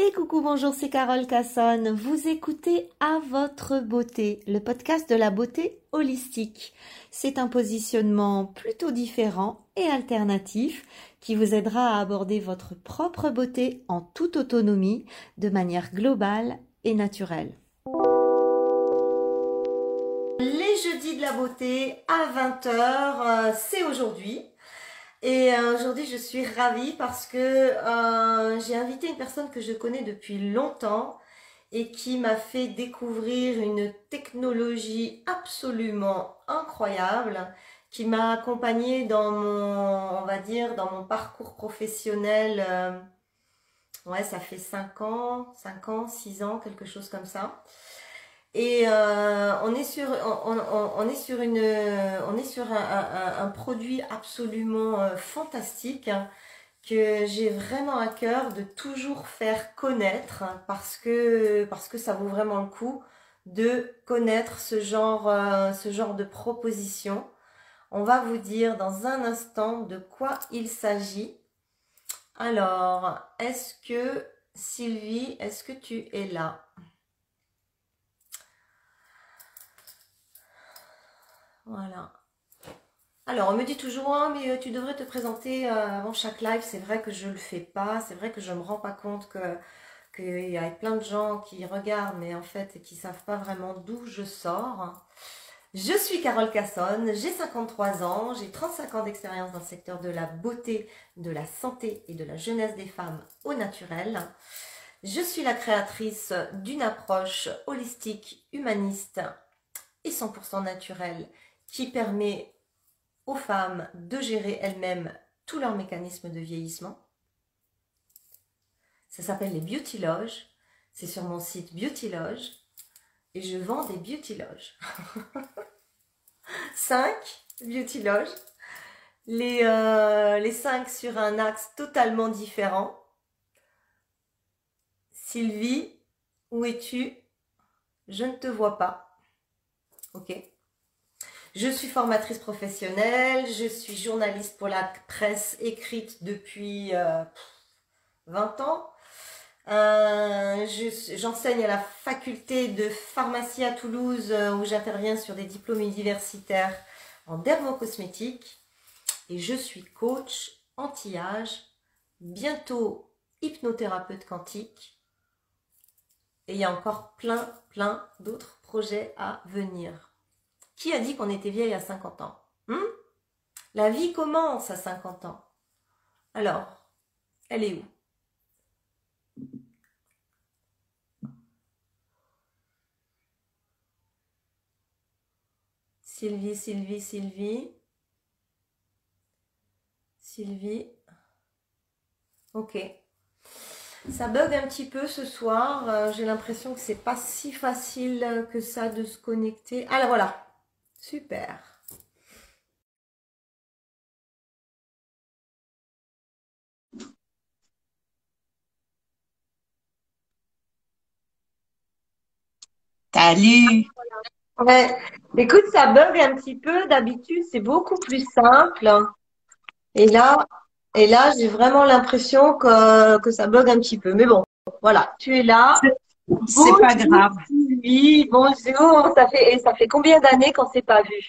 Et coucou, bonjour, c'est Carole Cassonne. Vous écoutez À votre beauté, le podcast de la beauté holistique. C'est un positionnement plutôt différent et alternatif qui vous aidera à aborder votre propre beauté en toute autonomie, de manière globale et naturelle. Les jeudis de la beauté à 20h, euh, c'est aujourd'hui. Et euh, aujourd'hui, je suis ravie parce que euh, j'ai invité une personne que je connais depuis longtemps et qui m'a fait découvrir une technologie absolument incroyable qui m'a accompagnée dans mon, on va dire, dans mon parcours professionnel. Euh, ouais, ça fait 5 ans, 5 ans, 6 ans, quelque chose comme ça. Et on est sur, un, produit absolument euh, fantastique hein, que j'ai vraiment à cœur de toujours faire connaître parce que parce que ça vaut vraiment le coup de connaître ce genre, euh, ce genre de proposition. On va vous dire dans un instant de quoi il s'agit. Alors, est-ce que Sylvie, est-ce que tu es là? Voilà. Alors, on me dit toujours, ah, mais euh, tu devrais te présenter euh, avant chaque live. C'est vrai que je ne le fais pas. C'est vrai que je ne me rends pas compte que qu'il y a plein de gens qui regardent, mais en fait, qui ne savent pas vraiment d'où je sors. Je suis Carole Cassonne, j'ai 53 ans, j'ai 35 ans d'expérience dans le secteur de la beauté, de la santé et de la jeunesse des femmes au naturel. Je suis la créatrice d'une approche holistique, humaniste et 100% naturelle qui permet aux femmes de gérer elles-mêmes tous leurs mécanismes de vieillissement. Ça s'appelle les Beauty Loges. C'est sur mon site Beauty Loge. Et je vends des Beauty Loges. 5 Beauty Loges. Les, euh, les 5 sur un axe totalement différent. Sylvie, où es-tu? Je ne te vois pas. Ok je suis formatrice professionnelle, je suis journaliste pour la presse écrite depuis 20 euh, ans. Euh, j'enseigne à la faculté de pharmacie à Toulouse euh, où j'interviens sur des diplômes universitaires en dermocosmétique. Et je suis coach anti-âge, bientôt hypnothérapeute quantique. Et il y a encore plein, plein d'autres projets à venir. Qui a dit qu'on était vieille à 50 ans? Hmm? La vie commence à 50 ans. Alors, elle est où? Sylvie, Sylvie, Sylvie. Sylvie. Ok. Ça bug un petit peu ce soir. Euh, j'ai l'impression que c'est pas si facile que ça de se connecter. Ah là voilà. Super. Salut. Ouais. Écoute, ça bug un petit peu. D'habitude, c'est beaucoup plus simple. Et là, et là, j'ai vraiment l'impression que, que ça bug un petit peu. Mais bon, voilà, tu es là. C'est pas grave. Oui, bonjour. Ça fait, ça fait combien d'années qu'on s'est pas vu?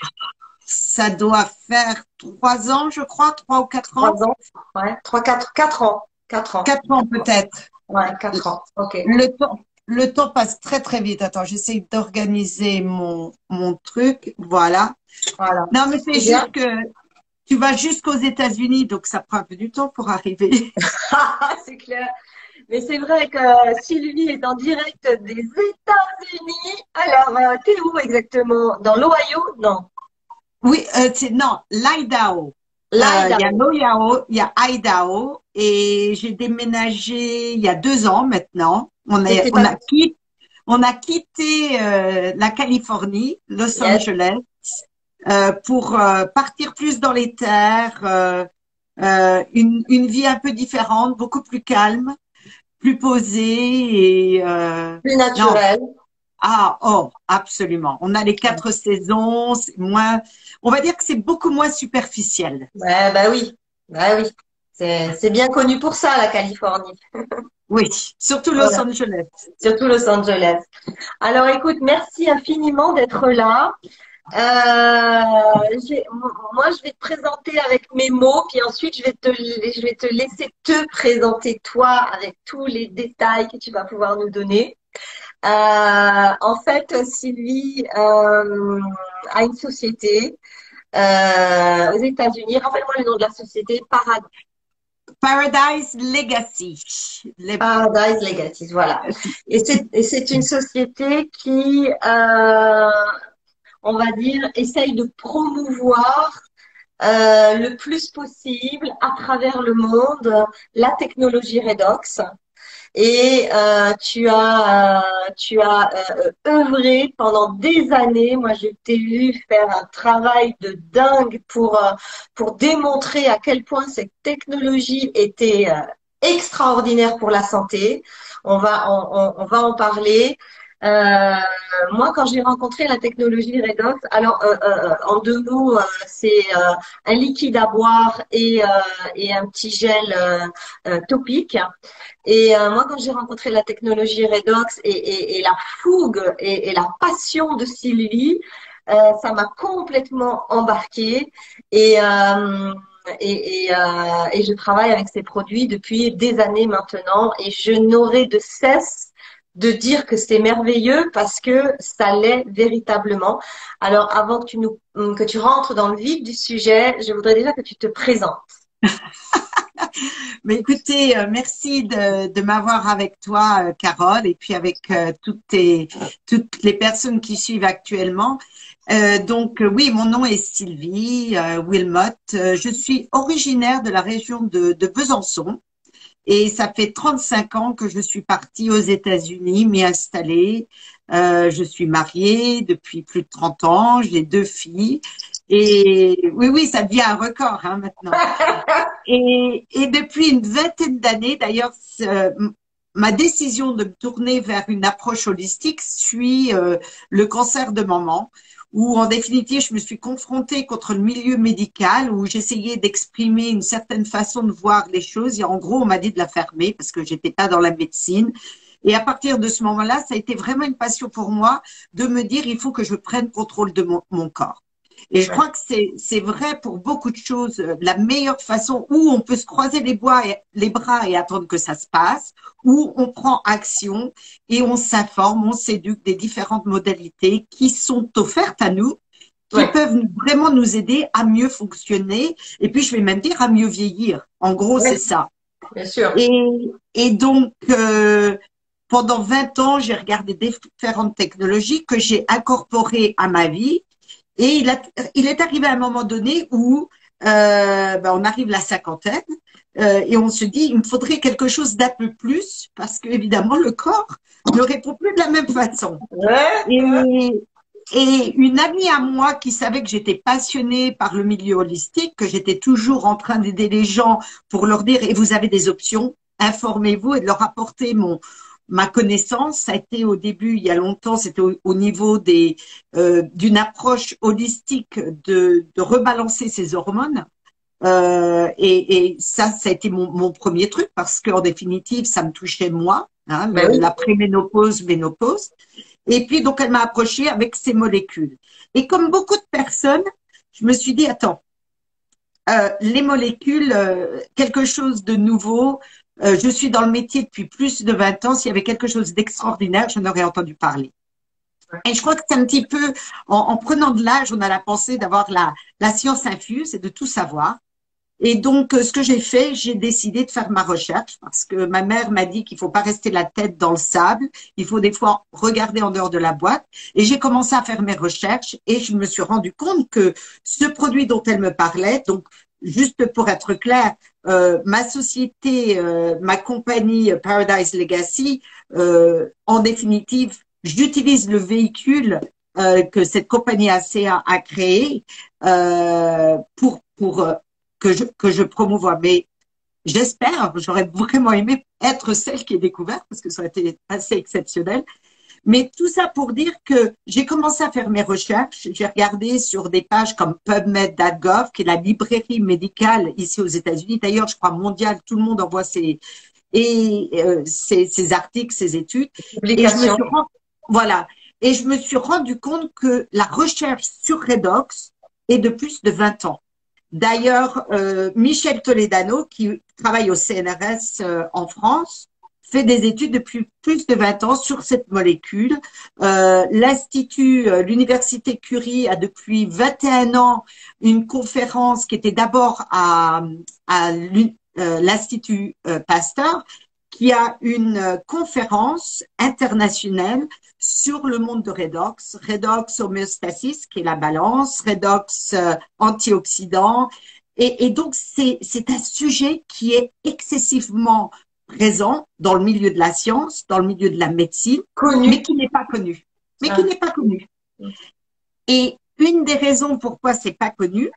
Ça doit faire trois ans, je crois, trois ou quatre ans. Trois ans, ouais. Trois, quatre, quatre ans. Quatre ans. Quatre ans peut-être. Ouais, quatre ans. Ok. Le temps, le temps passe très très vite. Attends, j'essaie d'organiser mon, mon truc. Voilà. Voilà. Non, mais c'est juste que tu vas jusqu'aux États-Unis, donc ça prend un peu du temps pour arriver. c'est clair. Mais c'est vrai que Sylvie est en direct des États-Unis. Alors, euh, t'es où exactement? Dans l'Ohio? Non. Oui, euh, non, l'Idaho. Euh, il y a l'Ohio, il y a Idaho, et j'ai déménagé il y a deux ans maintenant. On, est, on, a, quitté, on a quitté euh, la Californie, Los Angeles, pour partir plus dans les terres, une, une vie un peu différente, beaucoup plus calme plus posé et euh, plus naturel. Ah, oh, absolument. On a les quatre saisons, moins, on va dire que c'est beaucoup moins superficiel. Ouais, bah oui, bah oui. C'est bien connu pour ça, la Californie. Oui, surtout Los Angeles. Surtout Los Angeles. Alors écoute, merci infiniment d'être là. Euh, moi, je vais te présenter avec mes mots, puis ensuite, je vais, te, je vais te laisser te présenter toi avec tous les détails que tu vas pouvoir nous donner. Euh, en fait, Sylvie euh, a une société euh, aux États-Unis. Rappelle-moi le nom de la société. Paradise Legacy. Paradise Legacy, voilà. Et c'est une société qui, on va dire, essaye de promouvoir euh, le plus possible à travers le monde la technologie Redox et euh, tu as euh, tu as œuvré pendant des années. Moi, je t'ai vu faire un travail de dingue pour pour démontrer à quel point cette technologie était extraordinaire pour la santé. On va on va en parler. Euh, moi, quand j'ai rencontré la technologie Redox, alors euh, euh, en deux mots, c'est un liquide à boire et, et un petit gel topique. Et moi, quand j'ai rencontré la technologie Redox et, et, et la fougue et, la passion de Sylvie, ça m'a complètement embarqué et et, et, euh, et, je travaille avec ces produits depuis des années maintenant et je n'aurai de cesse de dire que c'est merveilleux parce que ça l'est véritablement. Alors, avant que tu nous, que tu rentres dans le vif du sujet, je voudrais déjà que tu te présentes. Mais écoutez, euh, merci de, m'avoir avec toi, euh, Carole, et puis avec euh, toutes, toutes les personnes qui suivent actuellement. donc oui, mon nom est Sylvie Wilmot. je suis originaire de la région de, de Besançon. Et ça fait 35 ans que je suis partie aux États-Unis, m'y installer. Euh, je suis mariée depuis plus de 30 ans, j'ai deux filles. Et oui, oui, ça devient un record hein, maintenant. et, et depuis une vingtaine d'années, d'ailleurs, ma décision de me tourner vers une approche holistique suit euh, le cancer de maman où en définitive, je me suis confrontée contre le milieu médical, où j'essayais d'exprimer une certaine façon de voir les choses. Et en gros, on m'a dit de la fermer parce que j'étais pas dans la médecine. Et à partir de ce moment-là, ça a été vraiment une passion pour moi de me dire, il faut que je prenne contrôle de mon corps. Et je crois que c'est vrai pour beaucoup de choses. Euh, la meilleure façon où on peut se croiser les, bois et, les bras et attendre que ça se passe, où on prend action et on s'informe, on s'éduque des différentes modalités qui sont offertes à nous, qui peuvent vraiment nous aider à mieux fonctionner. Et puis, je vais même dire à mieux vieillir. En gros, c'est ça. Bien sûr. Et, et donc, euh, pendant 20 ans, j'ai regardé différentes technologies que j'ai incorporées à ma vie et il, a, il est arrivé à un moment donné où euh, ben on arrive la cinquantaine euh, et on se dit il me faudrait quelque chose d'un peu plus parce que évidemment le corps ne répond plus de la même façon. Et, et une amie à moi qui savait que j'étais passionnée par le milieu holistique, que j'étais toujours en train d'aider les gens pour leur dire et vous avez des options, informez-vous et de leur apporter mon ma connaissance, ça a été au début, il y a longtemps, c'était au, niveau des euh, d'une approche holistique de, de rebalancer ses hormones. Euh, et, et, ça, ça a été mon, mon premier truc parce qu'en définitive, ça me touchait moi, hein, ben la préménopause, ménopause. Et puis donc, elle m'a approché avec ces molécules. Et comme beaucoup de personnes, je me suis dit attends, euh, les molécules, euh, quelque chose de nouveau, euh, je suis dans le métier depuis plus de 20 ans. S'il y avait quelque chose d'extraordinaire, je n'aurais entendu parler. Et je crois que c'est un petit peu, en, prenant de l'âge, on a la pensée d'avoir la, la science infuse et de tout savoir. Et donc, euh, ce que j'ai fait, j'ai décidé de faire ma recherche parce que ma mère m'a dit qu'il faut pas rester la tête dans le sable. Il faut des fois regarder en dehors de la boîte. Et j'ai commencé à faire mes recherches et je me suis rendu compte que ce produit dont elle me parlait, donc juste pour être clair, euh, ma société, euh, ma compagnie Paradise Legacy, euh, en définitive, j'utilise le véhicule que cette compagnie ACA a créé pour pour que je que je promouvois. Mais j'espère, j'aurais vraiment aimé être celle qui est découverte parce que ça aurait été assez exceptionnel. Mais tout ça pour dire que j'ai commencé à faire mes recherches. J'ai regardé sur des pages comme PubMed.gov, qui est la librairie médicale ici aux États-Unis. D'ailleurs, je crois mondiale, tout le monde envoie ses, et euh, ces, articles, ces études. Et je me suis voilà. Et je me suis rendu compte que la recherche sur Redox est de plus de 20 ans. D'ailleurs, euh, Michel Toledano, qui travaille au CNRS euh, en France, fait des études depuis plus de 20 ans sur cette molécule. Euh, L'Institut, euh, l'Université Curie a depuis 21 ans une conférence qui était d'abord à, à l'Institut Pasteur, qui a une conférence internationale sur le monde de redox, redox homéostasis, qui est la balance, redox euh, antioxydant. Et, et donc, c'est un sujet qui est excessivement présent dans le milieu de la science, dans le milieu de la médecine, mais qui n'est pas connu. Mais qui ah. n'est pas connu. Et une des raisons pourquoi c'est pas connu,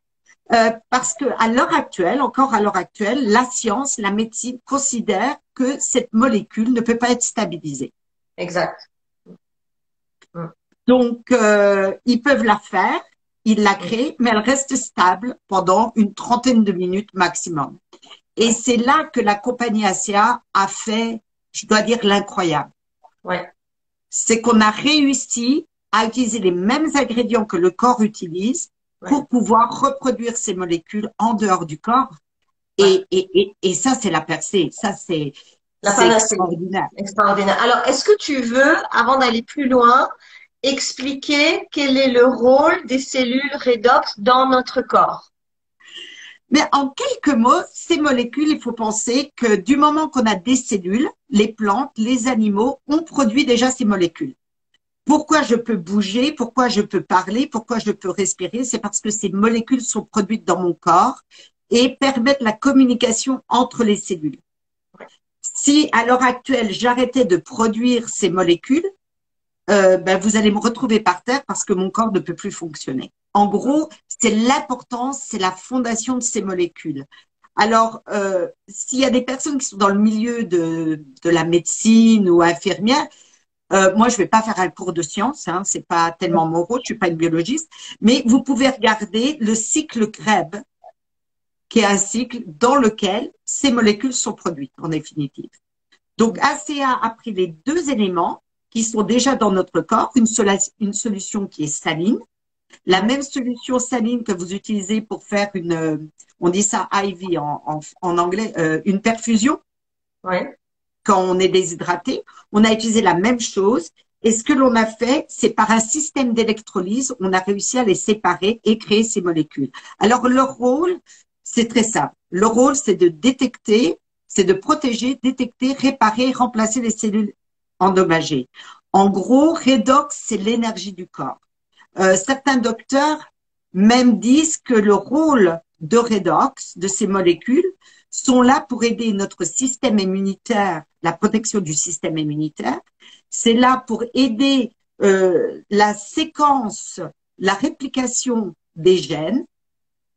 euh, parce que à l'heure actuelle, encore à l'heure actuelle, la science, la médecine considère que cette molécule ne peut pas être stabilisée. Exact. Donc, euh, ils peuvent la faire, ils la créent, mais elle reste stable pendant une trentaine de minutes maximum. Et c'est là que la compagnie ACA a fait, je dois dire, l'incroyable. Ouais. C'est qu'on a réussi à utiliser les mêmes ingrédients que le corps utilise pour pouvoir reproduire ces molécules en dehors du corps. Et, et, et, et ça, c'est la percée. Ça, c'est extraordinaire. extraordinaire. Alors, est-ce que tu veux, avant d'aller plus loin, expliquer quel est le rôle des cellules redox dans notre corps? Mais en quelques mots, ces molécules, il faut penser que du moment qu'on a des cellules, les plantes, les animaux ont produit déjà ces molécules. Pourquoi je peux bouger, pourquoi je peux parler, pourquoi je peux respirer, c'est parce que ces molécules sont produites dans mon corps et permettent la communication entre les cellules. Si à l'heure actuelle j'arrêtais de produire ces molécules, euh, ben, vous allez me retrouver par terre parce que mon corps ne peut plus fonctionner. En gros, c'est l'importance, c'est la fondation de ces molécules. Alors, euh, s'il y a des personnes qui sont dans le milieu de, de la médecine ou infirmière, euh, moi, je vais pas faire un cours de science, hein, c'est pas tellement mon rôle, je suis pas une biologiste, mais vous pouvez regarder le cycle Krebs, qui est un cycle dans lequel ces molécules sont produites en définitive. Donc, ACA a pris les deux éléments qui sont déjà dans notre corps, une solution qui est saline, la même solution saline que vous utilisez pour faire une, on dit ça IV en, en, anglais, euh, une perfusion. Ouais. Quand on est déshydraté, on a utilisé la même chose. Et ce que l'on a fait, c'est par un système d'électrolyse, on a réussi à les séparer et créer ces molécules. Alors leur rôle, c'est très simple. Leur rôle, c'est de détecter, c'est de protéger, détecter, réparer, remplacer les cellules endommagées. En gros, redox, c'est l'énergie du corps. Euh, certains docteurs même disent que le rôle de redox, de ces molécules, sont là pour aider notre système immunitaire, la protection du système immunitaire. C'est là pour aider euh, la séquence, la réplication des gènes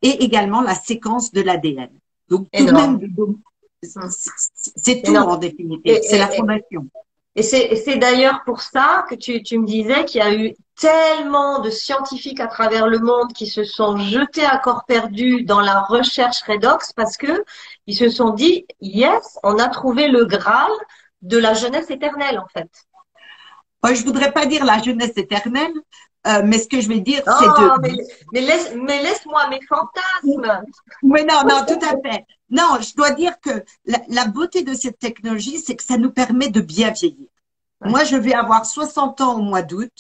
et également la séquence de l'ADN. Donc tout même, c'est tout en définitive, c'est la fondation. Et c'est d'ailleurs pour ça que tu, tu me disais qu'il y a eu tellement de scientifiques à travers le monde qui se sont jetés à corps perdu dans la recherche redox parce que ils se sont dit yes, on a trouvé le graal de la jeunesse éternelle en fait. Je je voudrais pas dire la jeunesse éternelle, euh, mais ce que je vais dire, c'est de. Mais, mais laisse, mais laisse-moi mes fantasmes. Mais non, non, tout à fait. Non, je dois dire que la, beauté de cette technologie, c'est que ça nous permet de bien vieillir. Moi, je vais avoir 60 ans au mois d'août.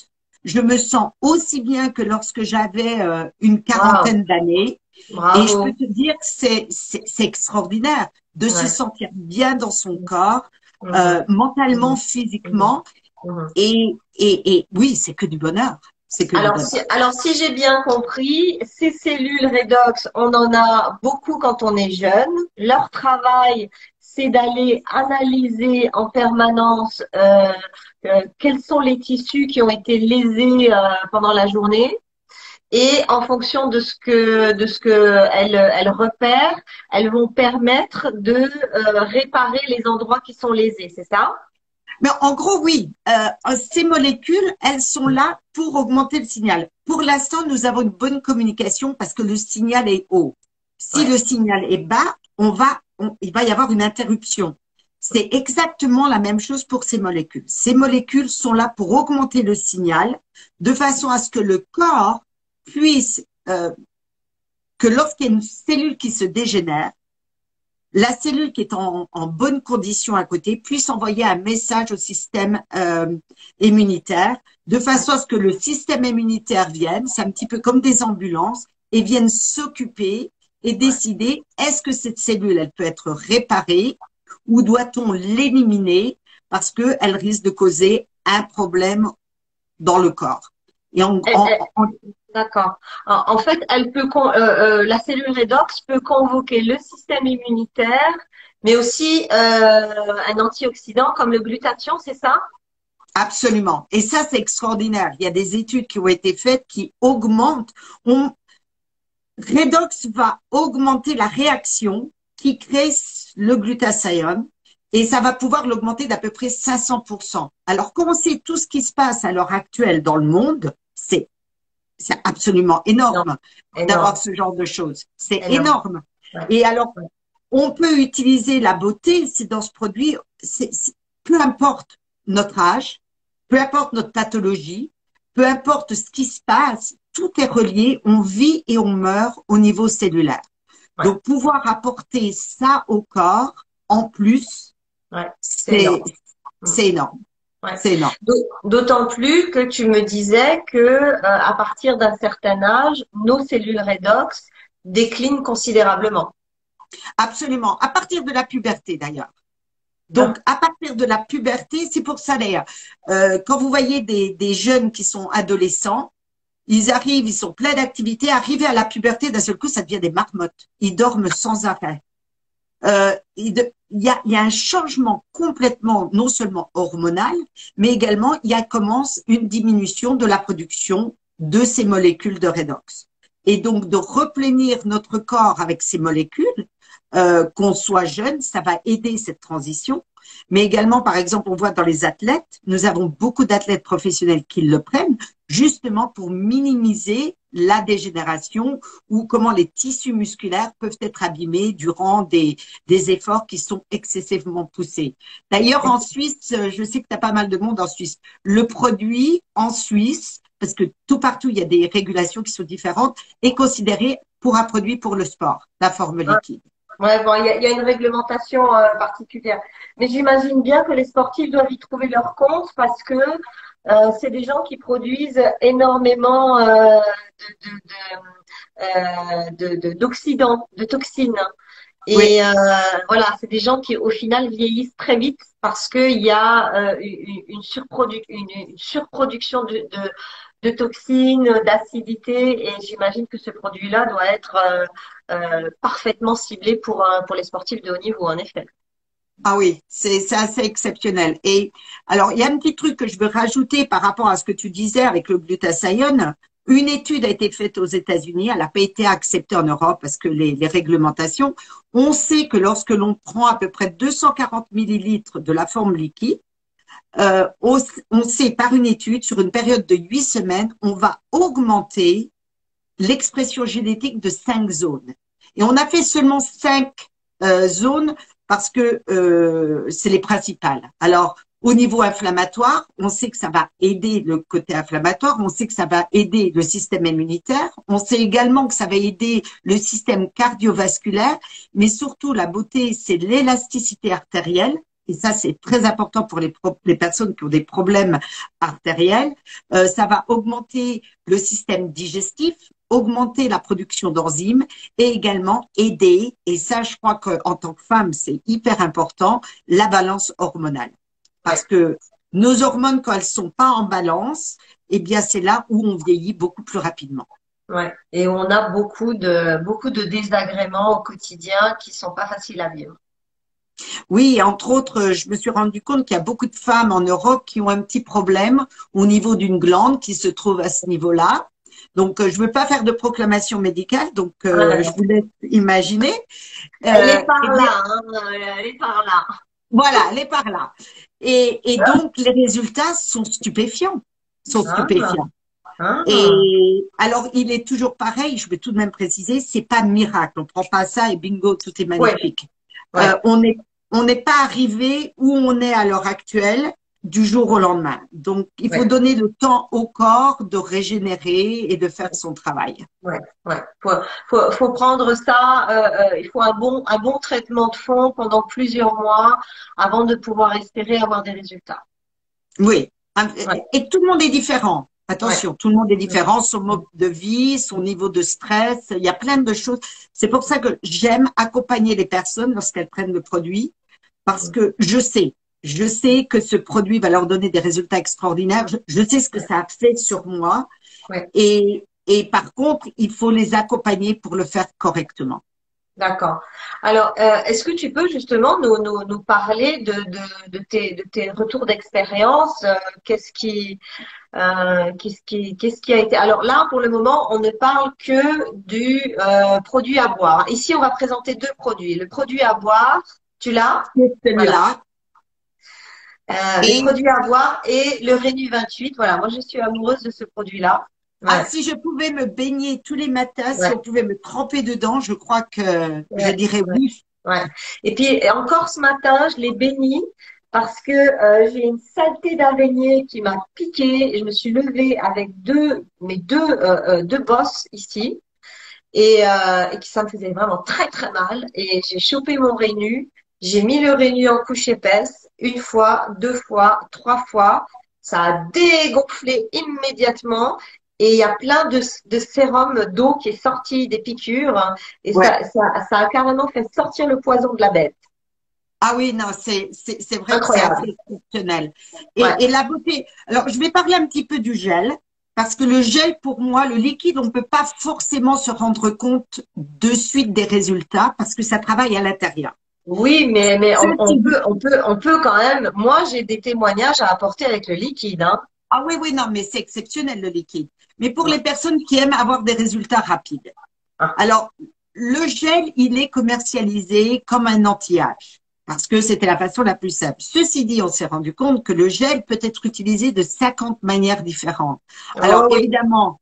Je me sens aussi bien que lorsque j'avais euh, une quarantaine d'années. Et je peux te dire que c'est, c'est, extraordinaire de se sentir bien dans son corps, euh, mentalement, physiquement. Et, et, et oui, c'est que du bonheur. Alors, si, alors, si j'ai bien compris, ces cellules redox, on en a beaucoup quand on est jeune. Leur travail, c'est d'aller analyser en permanence euh, euh, quels sont les tissus qui ont été lésés euh, pendant la journée. Et en fonction de ce que de ce que elles, elles repèrent, elles vont permettre de réparer les endroits qui sont lésés, c'est ça? Mais en gros, oui, euh, ces molécules, elles sont là pour augmenter le signal. Pour l'instant, nous avons une bonne communication parce que le signal est haut. Si le signal est bas, on va, il va y avoir une interruption. C'est exactement la même chose pour ces molécules. Ces molécules sont là pour augmenter le signal de façon à ce que le corps puisse, euh, que lorsqu'il y a une cellule qui se dégénère, la cellule qui est en, bonne condition à côté puisse envoyer un message au système euh, immunitaire de façon à ce que le système immunitaire vienne, c'est un petit peu comme des ambulances, et vienne s'occuper et décider est-ce que cette cellule, elle peut être réparée ou doit-on l'éliminer parce qu'elle risque de causer un problème dans le corps? Et D'accord. En fait, elle peut, euh, euh, la cellule redox peut convoquer le système immunitaire, mais aussi euh, un antioxydant comme le glutathion, c'est ça? Absolument. Et ça, c'est extraordinaire. Il y a des études qui ont été faites qui augmentent. On, redox va augmenter la réaction qui crée le glutathione et ça va pouvoir l'augmenter d'à peu près 500%. Alors, quand on sait tout ce qui se passe à l'heure actuelle dans le monde, c'est c'est absolument énorme, d'avoir ce genre de choses. C'est énorme. Et alors, on peut utiliser la beauté, c'est dans ce produit, peu importe notre âge, peu importe notre pathologie, peu importe ce qui se passe, tout est relié, on vit et on meurt au niveau cellulaire. Donc, pouvoir apporter ça au corps, en plus, c'est énorme. C'est D'autant plus que tu me disais que euh, à partir d'un certain âge, nos cellules redox déclinent considérablement. Absolument. À partir de la puberté, d'ailleurs. Donc, à partir de la puberté, c'est pour ça d'ailleurs, euh, quand vous voyez des, des, jeunes qui sont adolescents, ils arrivent, ils sont pleins d'activités, arrivés à la puberté, d'un seul coup, ça devient des marmottes. Ils dorment sans arrêt. Euh, il, y a, il y a un changement complètement, non seulement hormonal, mais également il y a commence une diminution de la production de ces molécules de redox. Et donc de replénir notre corps avec ces molécules, euh, qu'on soit jeune, ça va aider cette transition. Mais également, par exemple, on voit dans les athlètes, nous avons beaucoup d'athlètes professionnels qui le prennent justement pour minimiser la dégénération ou comment les tissus musculaires peuvent être abîmés durant des, des efforts qui sont excessivement poussés. D'ailleurs, en Suisse, je sais que tu as pas mal de monde en Suisse. Le produit en Suisse, parce que tout partout, il y a des régulations qui sont différentes, est considéré pour un produit pour le sport, la forme liquide. Ouais, bon, il y, a, une réglementation euh, particulière. Mais j'imagine bien que les sportifs doivent y trouver leur compte parce que euh, c'est des gens qui produisent énormément euh, d'oxydants, de, de, toxines. Et voilà, c'est des gens qui au final vieillissent très vite parce qu'il y a une, une, une, surproduction de, de toxines, d'acidité, et j'imagine que ce produit-là doit être euh, euh, parfaitement ciblé pour, pour les sportifs de haut niveau, en effet. Ah oui, c'est assez exceptionnel. Et alors, il y a un petit truc que je veux rajouter par rapport à ce que tu disais avec le glutathione. Une étude a été faite aux États-Unis, elle n'a pas été acceptée en Europe parce que les, réglementations. On sait que lorsque l'on prend à peu près 240 millilitres de la forme liquide, euh, on, sait par une étude, sur une période de huit semaines, on va augmenter l'expression génétique de cinq zones. Et on a fait seulement cinq euh, zones parce que euh, c'est les principales. Alors, au niveau inflammatoire, on sait que ça va aider le côté inflammatoire, on sait que ça va aider le système immunitaire, on sait également que ça va aider le système cardiovasculaire, mais surtout la beauté, c'est l'élasticité artérielle et ça c'est très important pour les, personnes qui ont des problèmes artériels, euh, ça va augmenter le système digestif, augmenter la production d'enzymes et également aider, et ça je crois qu'en tant que femme c'est hyper important, la balance hormonale. Parce que nos hormones, quand elles sont pas en balance, eh bien c'est là où on vieillit beaucoup plus rapidement. Ouais. Et on a beaucoup de beaucoup de désagréments au quotidien qui sont pas faciles à vivre. Oui, entre autres, je me suis rendu compte qu'il y a beaucoup de femmes en Europe qui ont un petit problème au niveau d'une glande qui se trouve à ce niveau-là. Donc, euh, je ne veux pas faire de proclamation médicale, donc euh, je vous laisse imaginer. elle est euh, par là, hein, elle est par là. Voilà, elle est par là. Et, donc, les résultats sont stupéfiants, sont ah. stupéfiants. Ah. Et alors, il est toujours pareil, je vais tout de même préciser, c'est pas miracle. On prend pas ça et bingo, tout est magnifique. on est on n'est pas arrivé où on est à l'heure actuelle du jour au lendemain. Donc, il faut donner le temps au corps de régénérer et de faire son travail. Ouais, ouais. Faut, faut, prendre ça. Euh, euh, il faut un bon, un bon traitement de fond pendant plusieurs mois avant de pouvoir espérer avoir des résultats. Oui. Et tout le monde est différent. Attention, tout le monde est différent, son mode de vie, son niveau de stress, il y a plein de choses. C'est pour ça que j'aime accompagner les personnes lorsqu'elles prennent le produit, parce que je sais, je sais que ce produit va leur donner des résultats extraordinaires. Je, sais ce que ça a fait sur moi. Et, et par contre, il faut les accompagner pour le faire correctement. D'accord. Alors, euh, est-ce que tu peux justement nous, nous, nous parler de, de, de, tes, de tes retours d'expérience euh, Qu'est-ce qui, euh, qu'est-ce qui, qu'est-ce qui a été Alors là, pour le moment, on ne parle que du produit à boire. Ici, on va présenter deux produits. Le produit à boire, tu l'as? Celui-là. Euh, le produit à boire et le Rénu 28. Voilà, moi je suis amoureuse de ce produit-là. Ah, si je pouvais me baigner tous les matins, si on pouvait me tremper dedans, je crois que je dirais oui. Ouais. Et puis encore ce matin, je l'ai béni parce que euh, j'ai une saleté d'araignée qui m'a piqué. Et je me suis levée avec deux, mes deux, euh, euh deux bosses ici et, et qui ça me faisait vraiment très très mal. Et j'ai chopé mon Rénu j'ai mis le Rénu en couche épaisse une fois, deux fois, trois fois. Ça a dégonflé immédiatement et il y a plein de, de sérum d'eau qui est sorti des piqûres et ça, ça, a carrément fait sortir le poison de la bête. Ah oui, non, c'est vrai que c'est exceptionnel. Et, et, la beauté. Alors, je vais parler un petit peu du gel, parce que le gel, pour moi, le liquide, on ne peut pas forcément se rendre compte de suite des résultats parce que ça travaille à l'intérieur. Oui, mais, mais on, peut, on, peut, on peut quand même. Moi, j'ai des témoignages à apporter avec le liquide. Hein. Ah oui, oui, non, mais c'est exceptionnel le liquide. Mais pour les personnes qui aiment avoir des résultats rapides. Ah. Alors, le gel, il est commercialisé comme un anti-âge parce que c'était la façon la plus simple. Ceci dit, on s'est rendu compte que le gel peut être utilisé de 50 manières différentes. Ah Alors, évidemment,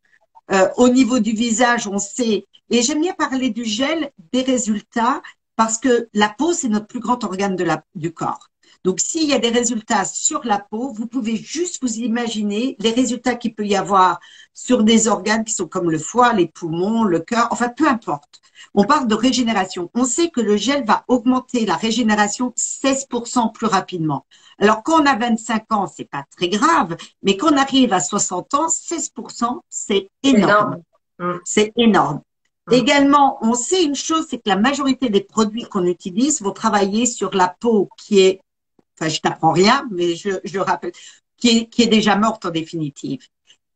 euh, au niveau du visage, on sait, et j'aime bien parler du gel, des résultats, parce que la peau, c'est notre plus grand organe de la, du corps. Donc, s'il y a des résultats sur la peau, vous pouvez juste vous imaginer les résultats qu'il peut y avoir sur des organes qui sont comme le foie, les poumons, le cœur, enfin, peu importe. On parle de régénération. On sait que le gel va augmenter la régénération 16% plus rapidement. Alors, quand on a 25 ans, c'est pas très grave, mais quand on arrive à 60 ans, 16%, c'est énorme. C'est énorme. Hum. Également, on sait une chose, c'est que la majorité des produits qu'on utilise vont travailler sur la peau qui est, enfin, je t'apprends rien, mais je, je rappelle, qui est, qui est déjà morte en définitive.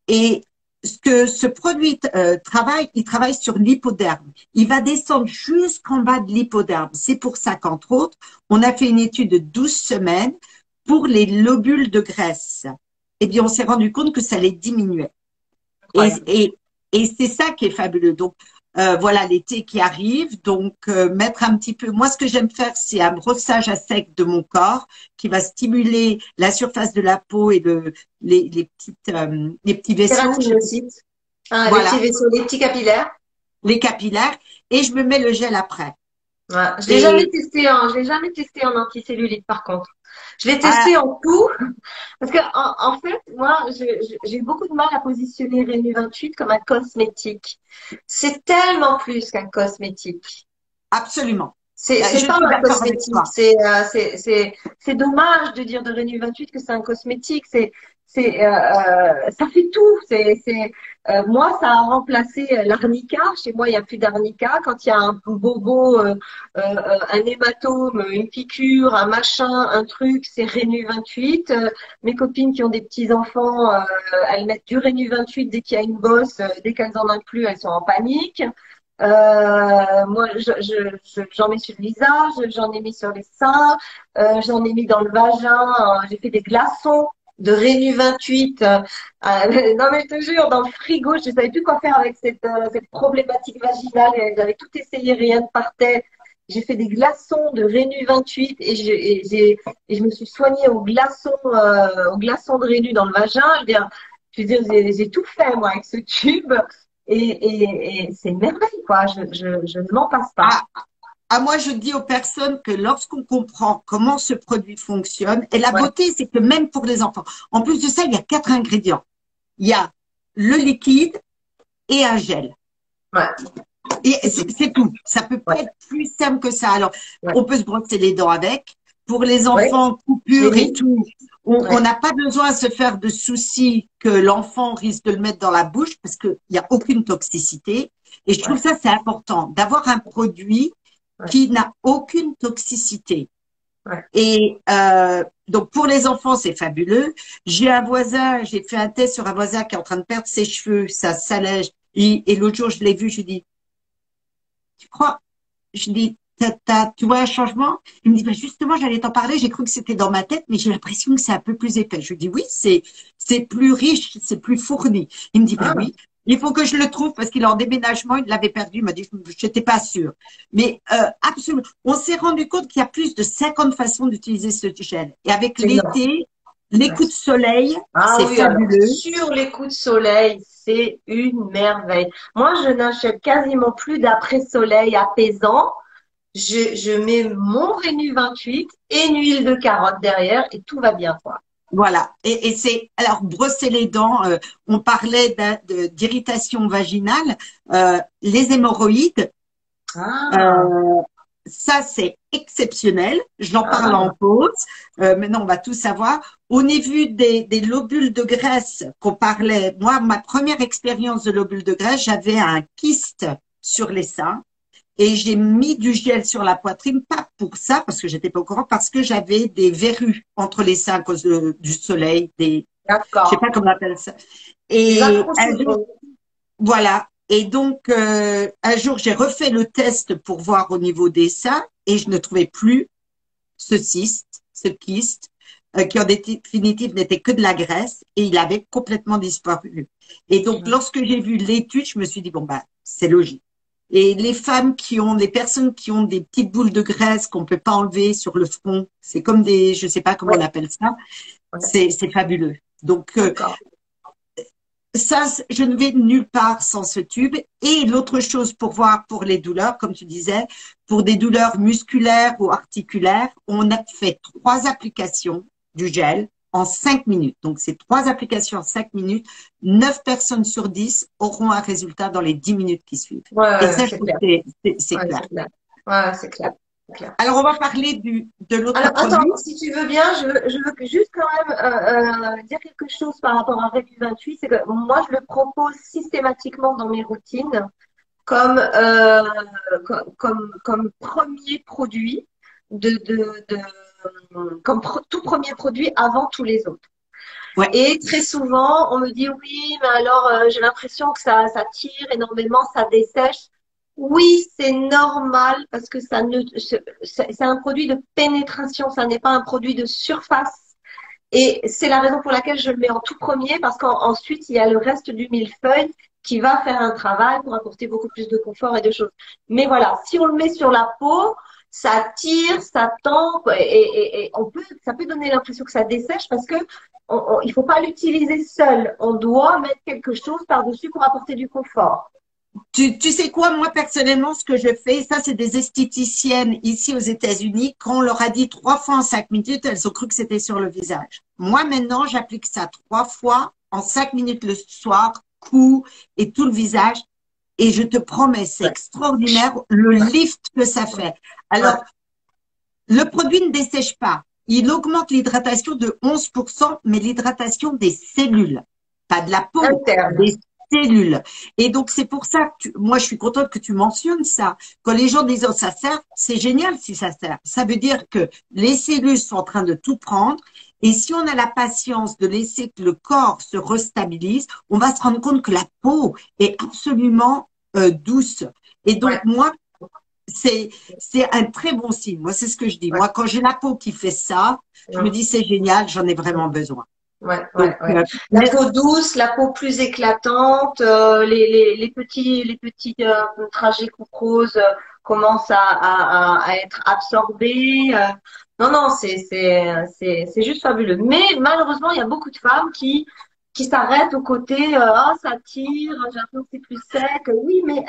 Et ce que ce produit euh, travaille, il travaille sur l'hypoderme. Il va descendre jusqu'en bas de l'hypoderme. C'est pour ça qu'entre autres, on a fait une étude de 12 semaines pour les lobules de graisse. Eh bien, on s'est rendu compte que ça les diminuait. Et, et, et c'est ça qui est fabuleux. Donc, euh, voilà l'été qui arrive, donc euh, mettre un petit peu. Moi, ce que j'aime faire, c'est un brossage à sec de mon corps qui va stimuler la surface de la peau et le, les, les petites euh, les petits vaisseaux. Ah, Les petits vaisseaux, les petits capillaires. Les capillaires et je me mets le gel après. Ouais, je l'ai jamais testé en, je l'ai jamais testé en anticellulite par contre. Je l'ai testé ah. en tout parce que en, fait, moi, j'ai beaucoup de mal à positionner Rénu 28 comme un cosmétique. C'est tellement plus qu'un cosmétique. Absolument. C'est euh, pas un cosmétique. Euh, c'est dommage de dire de Rénu 28 que c'est un cosmétique. C'est c'est euh, euh, ça fait tout. C'est c'est euh, moi ça a remplacé l'arnica. Chez moi il n'y a plus d'arnica. Quand il y a un bobo, un hématome, une piqûre, un machin, un truc, c'est Rénu 28. mes copines qui ont des petits enfants, elles mettent du Rénu 28 dès qu'il y a une bosse, dès qu'elles en ont plus, elles sont en panique. moi, j'en je, je, mets sur le visage, j'en ai mis sur les seins, j'en ai mis dans le vagin, j'ai fait des glaçons de Rénu 28. Euh, non mais je te jure, dans le frigo, je ne savais plus quoi faire avec cette, euh, problématique vaginale. J'avais tout essayé, rien ne partait. J'ai fait des glaçons de Rénu 28 et, je, me suis soignée au glaçon, euh, au glaçon de Rénu dans le vagin. Je veux dire, j'ai tout fait moi avec ce tube et, et, c'est merveille quoi. Je ne m'en passe pas. Ah, ah, moi, je dis aux personnes que lorsqu'on comprend comment ce produit fonctionne, et la beauté, c'est que même pour les enfants, en plus de ça, il y a quatre ingrédients. Il y a le liquide et un gel. Ouais. Et c'est tout. Ça peut pas être plus simple que ça. Alors, on peut se brosser les dents avec. Pour les enfants, coupure et tout, on n'a pas besoin de se faire de soucis que l'enfant risque de le mettre dans la bouche parce qu'il n'y a aucune toxicité. Et je trouve ça, c'est important d'avoir un produit qui n'a aucune toxicité. Et euh, donc pour les enfants, c'est fabuleux. J'ai un voisin, j'ai fait un test sur un voisin qui est en train de perdre ses cheveux, ça s'allège. Et, l'autre jour, je l'ai vu, je lui dis, tu crois Je dis, tu vois un changement? Il me dit, bah, justement, j'allais t'en parler, j'ai cru que c'était dans ma tête, mais j'ai l'impression que c'est un peu plus épais. Je lui dis, oui, c'est c'est plus riche, c'est plus fourni. Il me dit, bah ah. oui, il faut que je le trouve parce qu'il est en déménagement, il l'avait perdu. Il m'a dit, je n'étais pas sûre. Mais euh, absolument, on s'est rendu compte qu'il y a plus de 50 façons d'utiliser ce gel. Et avec l'été, les coups de soleil, ah c'est fabuleux. sur les coups de soleil, c'est une merveille. Moi, je n'achète quasiment plus d'après-soleil apaisant. Je, je mets mon Rénu 28 et une huile de carotte derrière et tout va bien, quoi. Voilà. Et, et c'est alors brosser les dents. Euh, on parlait d'irritation vaginale, euh, les hémorroïdes. Ah. Euh, ça c'est exceptionnel. Je l'en parle ah. en pause. maintenant on va tout savoir. Au niveau des, des lobules de graisse qu'on parlait, moi ma première expérience de lobules de graisse, j'avais un kyste sur les seins et j'ai mis du gel sur la poitrine, pas pour ça, parce que j'étais pas au courant, parce que j'avais des verrues entre les seins à cause du soleil, des, je sais pas comment on appelle ça. Et un jour, voilà. Et donc, euh, un jour, j'ai refait le test pour voir au niveau des seins et je ne trouvais plus ce cyste, ce kyste, euh, qui en définitive n'était que de la graisse et il avait complètement disparu. Et donc, lorsque j'ai vu l'étude, je me suis dit, bon, bah, c'est logique. Et les femmes qui ont, les personnes qui ont des petites boules de graisse qu'on peut pas enlever sur le front, c'est comme des, je sais pas comment on appelle ça, c'est, c'est fabuleux. Donc, euh, ça, je ne vais nulle part sans ce tube. Et l'autre chose pour voir pour les douleurs, comme tu disais, pour des douleurs musculaires ou articulaires, on a fait trois applications du gel en 5 minutes. Donc, c'est trois applications en 5 minutes. 9 personnes sur 10 auront un résultat dans les 10 minutes qui suivent. Ouais, Et ça, c'est clair. Ouais, c'est clair. Alors, on va parler du, de l'autre Alors, attends, si tu veux bien, je veux, je veux juste quand même euh, euh, dire quelque chose par rapport à Répu 28. C'est que moi, je le propose systématiquement dans mes routines comme, euh, comme, comme, comme, premier produit de, de, de comme tout premier produit avant tous les autres. Et très souvent, on me dit oui, mais alors euh, j'ai l'impression que ça, ça tire énormément, ça dessèche. Oui, c'est normal parce que ça ne, c'est un produit de pénétration, ça n'est pas un produit de surface. Et c'est la raison pour laquelle je le mets en tout premier parce qu'ensuite il y a le reste du millefeuille qui va faire un travail pour apporter beaucoup plus de confort et de choses. Mais voilà, si on le met sur la peau, ça tire, ça tend, et, on peut, ça peut donner l'impression que ça dessèche parce que on, il faut pas l'utiliser seul. On doit mettre quelque chose par-dessus pour apporter du confort. Tu, tu, sais quoi, moi personnellement, ce que je fais, ça c'est des esthéticiennes ici aux États-Unis, quand on leur a dit trois fois en cinq minutes, elles ont cru que c'était sur le visage. Moi maintenant, j'applique ça trois fois en cinq minutes le soir, cou et tout le visage. Et je te promets, c'est extraordinaire le lift que ça fait. Alors, le produit ne dessèche pas. Il augmente l'hydratation de 11%, mais l'hydratation des cellules, pas de la peau, des cellules. Et donc, c'est pour ça que moi, je suis contente que tu mentionnes ça. Quand les gens disent, oh, ça sert, c'est génial si ça sert. Ça veut dire que les cellules sont en train de tout prendre. Et si on a la patience de laisser que le corps se restabilise, on va se rendre compte que la peau est absolument euh, douce. Et donc, moi, c'est c'est un très bon signe. Moi, c'est ce que je dis. Moi, quand j'ai la peau qui fait ça, je me dis c'est génial, j'en ai vraiment besoin. Ouais, ouais, ouais. Euh, la peau douce, la peau plus éclatante, euh, les, les, les, petits les petits euh, trajets couperoses commencent à, à, à, être absorbés. non, non, c'est c'est c'est c'est juste fabuleux. Mais malheureusement, il y a beaucoup de femmes qui qui s'arrêtent au côté ah ça tire, j'ai l'impression que c'est plus sec. Oui, mais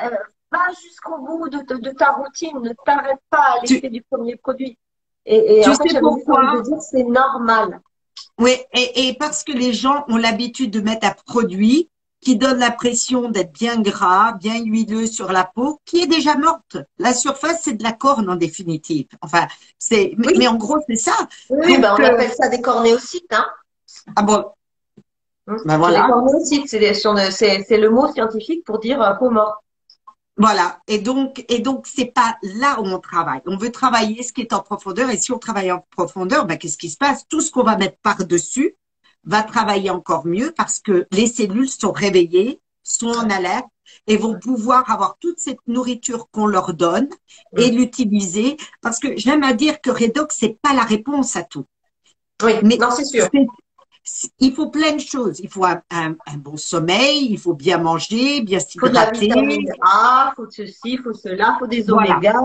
va jusqu'au bout de, de, ta routine, ne t'arrête pas à l'effet du premier produit. Et, et tu en fait, sais pourquoi? dire c'est normal. Oui, et, et, parce que les gens ont l'habitude de mettre un produit qui donne l'impression d'être bien gras, bien huileux sur la peau, qui est déjà morte. La surface, c'est de la corne en définitive. Enfin, c'est, mais, en gros, c'est ça. Oui, ben, on euh, appelle ça des cornéocytes, hein. Ah bon? Hum, ben voilà. Des cornéocytes, c'est le mot scientifique pour dire euh, peau morte. Voilà. Et donc, et donc, c'est pas là où on travaille. On veut travailler ce qui est en profondeur. Et si on travaille en profondeur, ben, qu'est-ce qui se passe? Tout ce qu'on va mettre par-dessus va travailler encore mieux parce que les cellules sont réveillées, sont en alerte et vont pouvoir avoir toute cette nourriture qu'on leur donne et l'utiliser parce que j'aime à dire que Redox c'est pas la réponse à tout. Oui, mais non, c'est sûr il faut plein de choses. Il faut un, bon sommeil, il faut bien manger, bien s'hydrater. Il faut de la A, il faut ceci, il faut cela, il faut des oméga.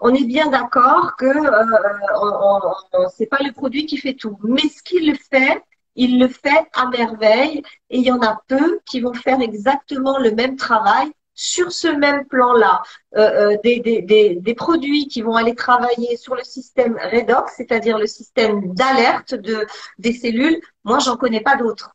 On est bien d'accord que euh, c'est pas le produit qui fait tout, mais ce qu'il fait, il le fait à merveille. Et il y en a peu qui vont faire exactement le même travail sur ce même plan-là, euh, euh, des, des, des, des, produits qui vont aller travailler sur le système redox, c'est-à-dire le système d'alerte de, des cellules, moi, j'en connais pas d'autres.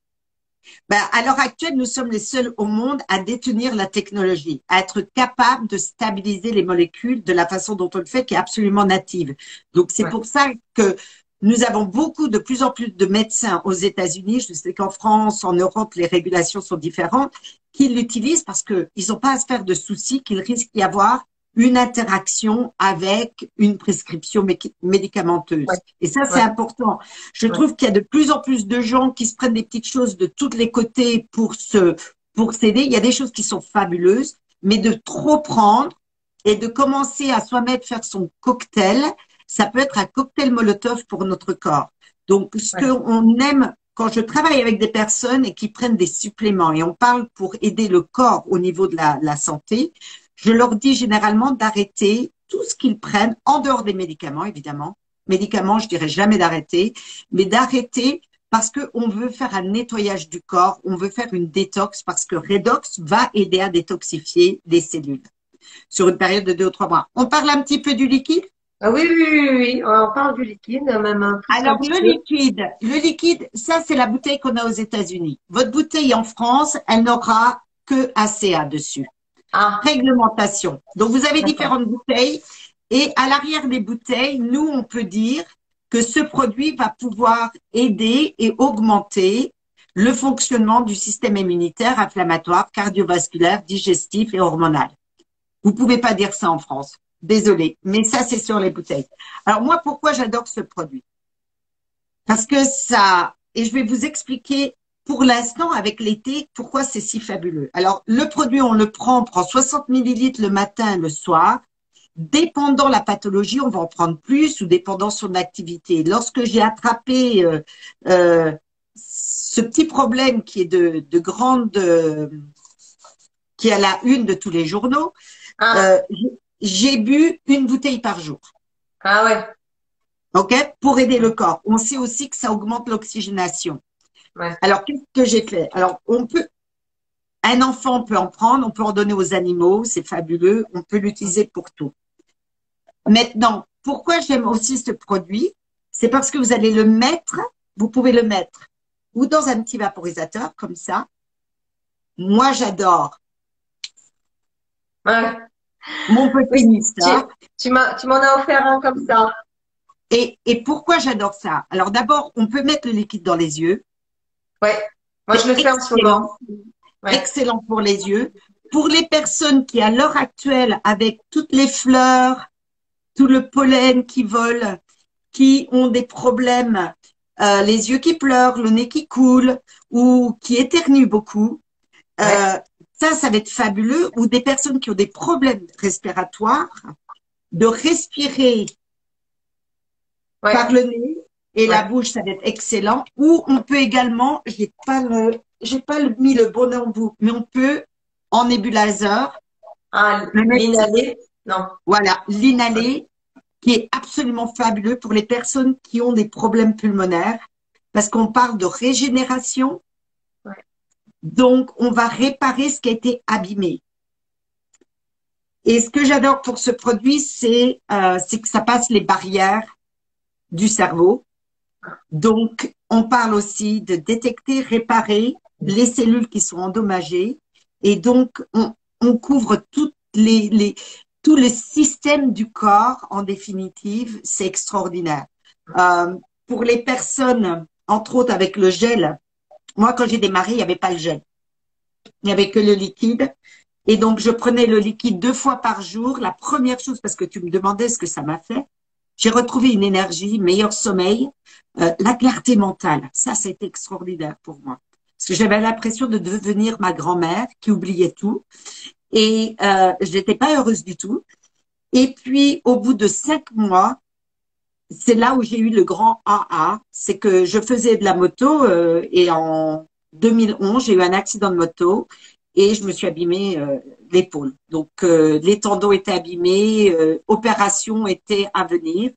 Ben, à l'heure actuelle, nous sommes les seuls au monde à détenir la technologie, à être capable de stabiliser les molécules de la façon dont on le fait, qui est absolument native. Donc, c'est pour ça que nous avons beaucoup, de plus en plus de médecins aux États-Unis. Je sais qu'en France, en Europe, les régulations sont différentes, qui l'utilisent parce qu'ils n'ont pas à se faire de soucis qu'il risque d'y avoir une interaction avec une prescription médicamenteuse. Et ça, c'est important. Je trouve qu'il y a de plus en plus de gens qui se prennent des petites choses de tous les côtés pour se, pour s'aider. Il y a des choses qui sont fabuleuses, mais de trop prendre et de commencer à soi-même faire son cocktail, ça peut être un cocktail molotov pour notre corps. Donc, ce qu'on aime quand je travaille avec des personnes et qui prennent des suppléments et on parle pour aider le corps au niveau de la, la santé, je leur dis généralement d'arrêter tout ce qu'ils prennent en dehors des médicaments, évidemment. Médicaments, je dirais jamais d'arrêter, mais d'arrêter parce qu'on veut faire un nettoyage du corps, on veut faire une détox parce que Redox va aider à détoxifier les cellules sur une période de deux ou trois mois. On parle un petit peu du liquide? Ah oui, oui, oui, oui, on parle du liquide, même un peu. Alors, le liquide, le liquide, ça, c'est la bouteille qu'on a aux États-Unis. Votre bouteille en France, elle n'aura que ACA dessus. Ah. Réglementation. Donc, vous avez différentes bouteilles et à l'arrière des bouteilles, nous, on peut dire que ce produit va pouvoir aider et augmenter le fonctionnement du système immunitaire, inflammatoire, cardiovasculaire, digestif et hormonal. Vous pouvez pas dire ça en France. Désolé, mais ça c'est sur les bouteilles. Alors moi, pourquoi j'adore ce produit? Parce que ça, et je vais vous expliquer pour l'instant avec l'été pourquoi c'est si fabuleux. Alors le produit, on le prend, on prend 60 millilitres le matin, le soir. Dépendant la pathologie, on va en prendre plus ou dépendant son activité. Lorsque j'ai attrapé euh, euh, ce petit problème qui est de, de grande, euh, qui est à la une de tous les journaux, ah. J'ai bu une bouteille par jour. Ah ouais. OK? Pour aider le corps. On sait aussi que ça augmente l'oxygénation. Ouais. Alors, qu'est-ce que j'ai fait? Alors, on peut, un enfant peut en prendre, on peut en donner aux animaux, c'est fabuleux, on peut l'utiliser pour tout. Maintenant, pourquoi j'aime aussi ce produit? C'est parce que vous allez le mettre, vous pouvez le mettre ou dans un petit vaporisateur comme ça. Moi, j'adore. Ouais. Mon petit Tu, tu m'en as offert un comme ça. Et, et pourquoi j'adore ça? Alors d'abord, on peut mettre le liquide dans les yeux. Ouais. Moi, je le fais en ce moment. Excellent pour les yeux. Pour les personnes qui, à l'heure actuelle, avec toutes les fleurs, tout le pollen qui vole, qui ont des problèmes, euh, les yeux qui pleurent, le nez qui coule ou qui éternuent beaucoup, euh, ça, ça va être fabuleux. Ou des personnes qui ont des problèmes respiratoires, de respirer par le nez et la bouche, ça va être excellent. Ou on peut également, j'ai pas le, j'ai pas mis le bon embout, mais on peut en nébuliseur. Ah, l'inhaler, non. Voilà, l'inhaler, qui est absolument fabuleux pour les personnes qui ont des problèmes pulmonaires, parce qu'on parle de régénération, donc, on va réparer ce qui a été abîmé. Et ce que j'adore pour ce produit, c'est euh, que ça passe les barrières du cerveau. Donc, on parle aussi de détecter, réparer les cellules qui sont endommagées. Et donc, on, couvre toutes les, les, tous les systèmes du corps, en définitive. C'est extraordinaire. Euh, pour les personnes, entre autres avec le gel, moi, quand j'ai démarré, il n'y avait pas le gel. Il n'y avait que le liquide. Et donc, je prenais le liquide deux fois par jour. La première chose, parce que tu me demandais ce que ça m'a fait, j'ai retrouvé une énergie, meilleur sommeil, euh, la clarté mentale. Ça, c'est extraordinaire pour moi. Parce que j'avais l'impression de devenir ma grand-mère qui oubliait tout. Et euh, je n'étais pas heureuse du tout. Et puis, au bout de cinq mois, c'est là où j'ai eu le grand AA. C'est que je faisais de la moto euh, et en 2011, j'ai eu un accident de moto et je me suis abîmée euh, l'épaule. Donc, euh, les tendons étaient abîmés, euh, opération était à venir.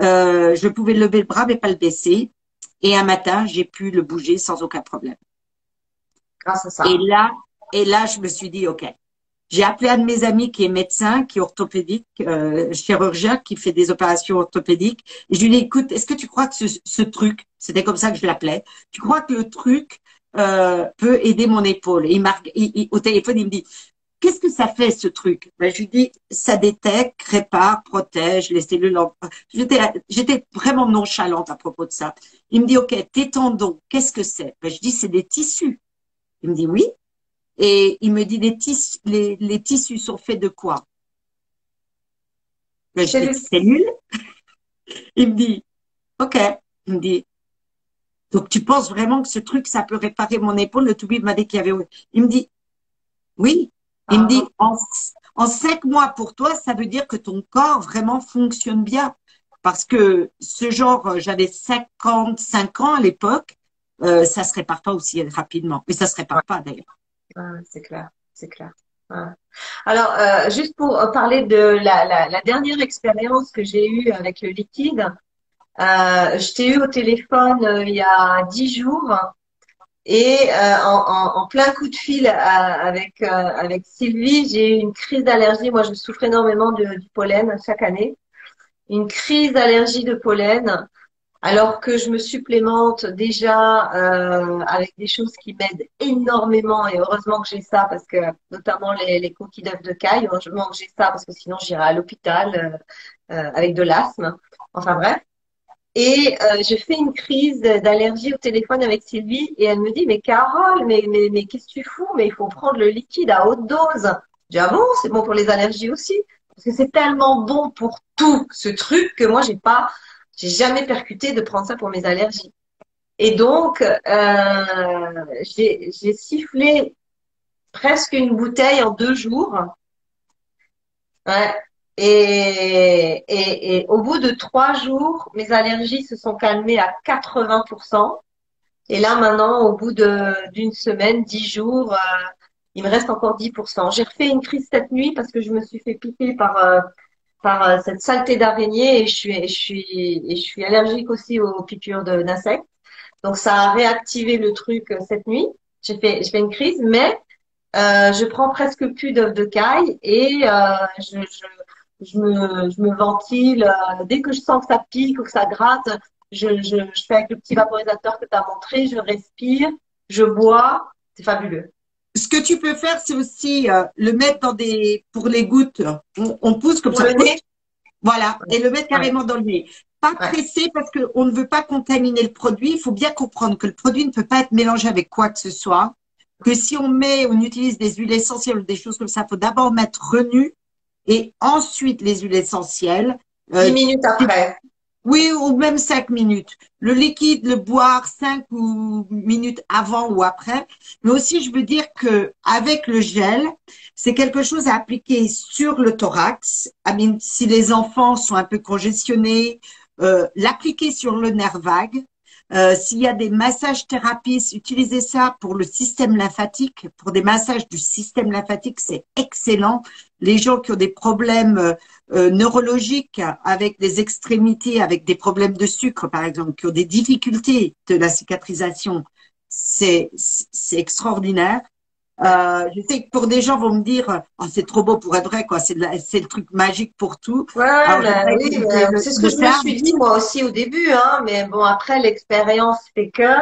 Euh, je pouvais lever le bras mais pas le baisser. Et un matin, j'ai pu le bouger sans aucun problème. Grâce à ça. Et là, et là, je me suis dit, OK. J'ai appelé un de mes amis qui est médecin, qui est orthopédique, euh, chirurgien, qui fait des opérations orthopédiques. Je lui ai dit, écoute, est-ce que tu crois que ce, ce truc, c'était comme ça que je l'appelais, tu crois que le truc euh, peut aider mon épaule? Et il marque, au téléphone, il me dit, qu'est-ce que ça fait ce truc? Ben, Je lui dis, ça détecte, répare, protège les cellules. J'étais vraiment nonchalante à propos de ça. Il me dit, OK, tes tendons, qu'est-ce que c'est? Ben, Je dis, c'est des tissus. Il me dit, oui. Et il me dit, les tissus, les, les tissus sont faits de quoi? Ben, Je dis, cellules. il me dit, OK. Il me dit, donc, tu penses vraiment que ce truc, ça peut réparer mon épaule? Le toubib m'a dit qu'il y avait. Il me dit, oui. Il me dit, ah. en, cinq mois pour toi, ça veut dire que ton corps vraiment fonctionne bien. Parce que ce genre, j'avais 55 ans à l'époque, euh, ça se répare pas aussi rapidement. Mais ça se répare pas d'ailleurs. C'est clair, c'est clair. Alors, euh, juste pour parler de la, dernière expérience que j'ai eue avec le liquide, euh, je t'ai eu au téléphone euh, il y a dix jours et euh, en, plein coup de fil avec Sylvie, j'ai eu une crise d'allergie. Moi, je souffre énormément du pollen chaque année. Une crise d'allergie de pollen, alors que je me supplémente déjà euh, avec des choses qui m'aident énormément. Et heureusement que j'ai ça parce que notamment les, les coquilles d'œufs de caille. Heureusement que j'ai ça parce que sinon j'irais à l'hôpital euh, avec de l'asthme. Enfin bref. Et euh, je fais une crise d'allergie au téléphone avec Sylvie et elle me dit mais Carole, mais, mais, qu'est-ce que tu fous? Mais il faut prendre le liquide à haute dose. Dis ah bon, c'est bon pour les allergies aussi? Parce que c'est tellement bon pour tout ce truc que moi j'ai pas, j'ai jamais percuté de prendre ça pour mes allergies. Et donc euh, j'ai sifflé presque une bouteille en deux jours. Ouais, et, et, et, au bout de trois jours, mes allergies se sont calmées à 80%. Et là, maintenant, au bout d'une semaine, dix jours, euh, il me reste encore 10%. J'ai refait une crise cette nuit parce que je me suis fait piquer par, euh, par euh, cette saleté d'araignée et je suis, je suis, je suis allergique aussi aux piqûres d'insectes. Donc, ça a réactivé le truc cette nuit. J'ai fait, j'ai fait une crise, mais je prends presque plus d'œufs de caille et je, je me, je me ventile. Euh, dès que je sens que ça pique ou que ça gratte, je, je, je fais avec le petit vaporisateur que tu as montré, je respire, je bois. C'est fabuleux. Ce que tu peux faire, c'est aussi euh, le mettre dans des pour les gouttes. On, pousse comme ça. Voilà, et le mettre carrément dans le nez. Pas pressé parce qu'on ne veut pas contaminer le produit. Il faut bien comprendre que le produit ne peut pas être mélangé avec quoi que ce soit. Que si on met, on utilise des huiles essentielles ou des choses comme ça, il faut d'abord mettre renu et ensuite les huiles essentielles. 10 euh, minutes après. Oui, ou même 5 minutes. Le liquide, le boire 5 ou minutes avant ou après. Mais aussi, je veux dire que avec le gel, c'est quelque chose à appliquer sur le thorax. si les enfants sont un peu congestionnés, euh, l'appliquer sur le nerf vague. Euh, s'il y a des massages thérapies, utilisez ça pour le système lymphatique. Pour des massages du système lymphatique, c'est excellent. Les gens qui ont des problèmes euh, euh, neurologiques avec des extrémités, avec des problèmes de sucre, par exemple, qui ont des difficultés de la cicatrisation, c'est extraordinaire. Euh, je sais que pour des gens vont me dire, oh, c'est trop beau pour être vrai, quoi. C'est le truc magique pour tout. Ouais, oui, c'est ce que je me suis dit moi aussi au début, hein. Mais bon, après l'expérience fait que.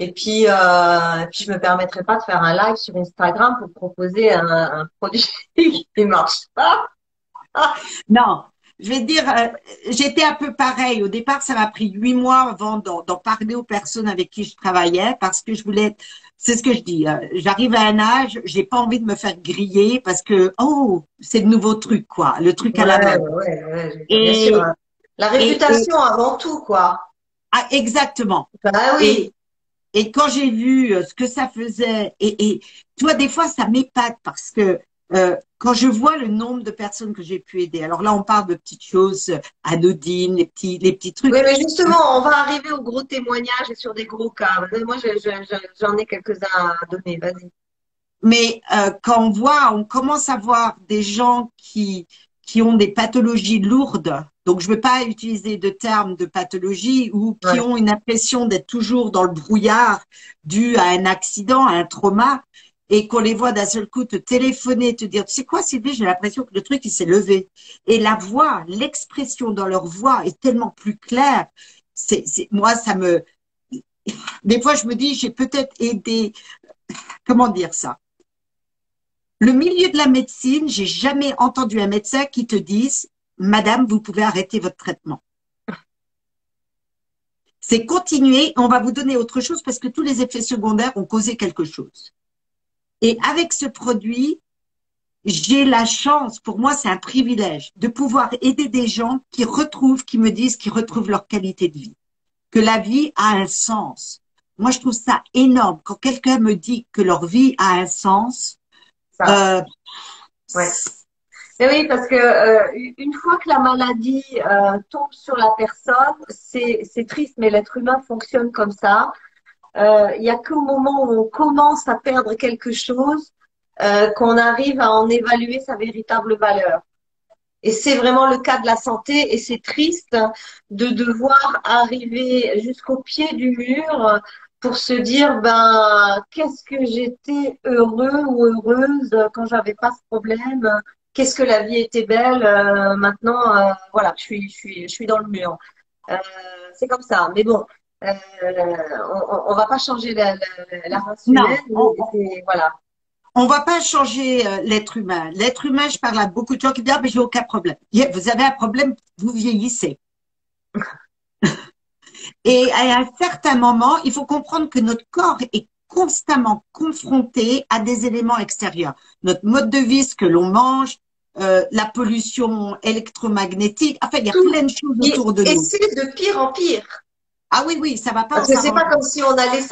Et puis, euh, puis je me permettrai pas de faire un live sur Instagram pour proposer un, un produit qui marche pas. non, je vais te dire, euh, j'étais un peu pareil. Au départ, ça m'a pris huit mois avant d'en parler aux personnes avec qui je travaillais parce que je voulais. C'est ce que je dis. Euh, j'arrive à un âge, j'ai pas envie de me faire griller parce que oh, c'est le nouveau truc quoi, le truc à la. Ouais, ouais, et, sûr. Hein. La réputation avant tout quoi. Ah, exactement. Ah oui. Et, quand j'ai vu euh, ce que ça faisait, et, et toi, des fois, ça m'épate parce que euh, quand je vois le nombre de personnes que j'ai pu aider, alors là on parle de petites choses anodines, les petits, les petits trucs. Oui, mais justement, on va arriver aux gros témoignages et sur des gros cas. Moi, j'en ai quelques-uns à donner. Vas-y. Mais euh, quand on voit, on commence à voir des gens qui qui ont des pathologies lourdes. Donc, je ne veux pas utiliser de termes de pathologie ou qui ont une impression d'être toujours dans le brouillard dû à un accident, à un trauma et qu'on les voit d'un seul coup te téléphoner, te dire, tu sais quoi, Sylvie, j'ai l'impression que le truc, il s'est levé. Et la voix, l'expression dans leur voix est tellement plus claire. C'est, moi, ça me, des fois, je me dis, j'ai peut-être aidé, comment dire ça? Le milieu de la médecine, j'ai jamais entendu un médecin qui te dise, Madame, vous pouvez arrêter votre traitement. C'est continuer, on va vous donner autre chose parce que tous les effets secondaires ont causé quelque chose. Et avec ce produit, j'ai la chance, pour moi c'est un privilège, de pouvoir aider des gens qui retrouvent, qui me disent qu'ils retrouvent leur qualité de vie, que la vie a un sens. Moi je trouve ça énorme quand quelqu'un me dit que leur vie a un sens. Euh, ouais. oui, parce que euh, une fois que la maladie euh, tombe sur la personne, c'est triste, mais l'être humain fonctionne comme ça. Euh, il n'y a qu'au moment où on commence à perdre quelque chose euh, qu'on arrive à en évaluer sa véritable valeur. Et c'est vraiment le cas de la santé et c'est triste de devoir arriver jusqu'au pied du mur pour se dire ben qu'est-ce que j'étais heureux ou heureuse quand j'avais pas ce problème qu'est-ce que la vie était belle euh, maintenant euh, voilà je suis je suis je suis dans le mur euh, c'est comme ça mais bon euh, on, on va pas changer la, la, race humaine. on, voilà. On va pas changer euh, l'être humain. L'être humain, je parle à beaucoup de gens qui disent ah, mais j'ai aucun problème. Vous avez un problème, vous vieillissez. Et à un certain moment, il faut comprendre que notre corps est constamment confronté à des éléments extérieurs. Notre mode de vie, ce que l'on mange, euh, la pollution électromagnétique. Enfin, il y a plein de choses autour de nous. Et c'est de pire en pire. Ah oui, oui, ça va pas. Parce que c'est pas comme si on allait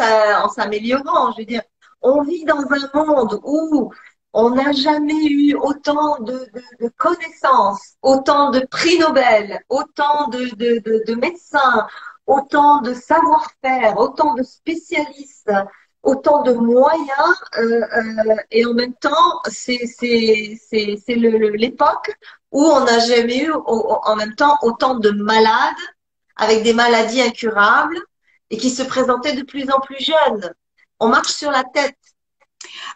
en s'améliorant. Je veux dire, on vit dans un monde où on n'a jamais eu autant de, connaissances, autant de prix Nobel, autant de, médecins, autant de savoir-faire, autant de spécialistes, autant de moyens. Euh, euh, et en même temps, c'est l'époque où on n'a jamais eu en même temps autant de malades avec des maladies incurables et qui se présentaient de plus en plus jeunes. On marche sur la tête.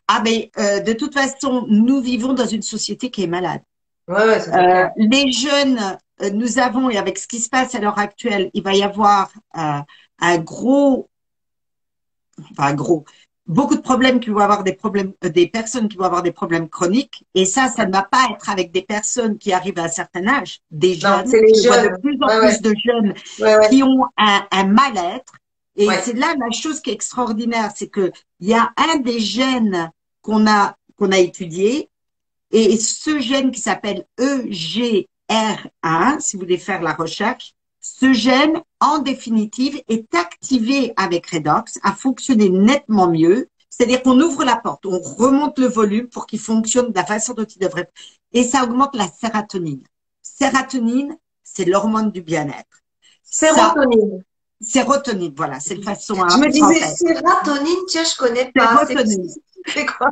Ah mais euh, de toute façon, nous vivons dans une société qui est malade. Ouais, ouais, euh, les jeunes, euh, nous avons, et avec ce qui se passe à l'heure actuelle, il va y avoir un gros, enfin un gros, beaucoup de problèmes qui vont avoir des problèmes, euh, des personnes qui vont avoir des problèmes chroniques. Et ça, ça ne va pas être avec des personnes qui arrivent à un certain âge, des jeunes, les jeunes. de plus en plus de jeunes qui ont un, un mal-être. Et c'est là la chose qui est extraordinaire, c'est que il y a un des gènes qu'on a qu'on a étudié, et ce gène qui s'appelle EGR1, si vous voulez faire la recherche, ce gène, en définitive, est activé avec Redox, a fonctionné nettement mieux. C'est-à-dire qu'on ouvre la porte, on remonte le volume pour qu'il fonctionne de la façon dont il devrait. Et ça augmente la sérotonine. Sérotonine, c'est l'hormone du bien-être. Sérotonine. Sérotonine, voilà, c'est une façon à. Je me disais sérotonine, tiens, je connais pas. Sérotonine. C'est quoi?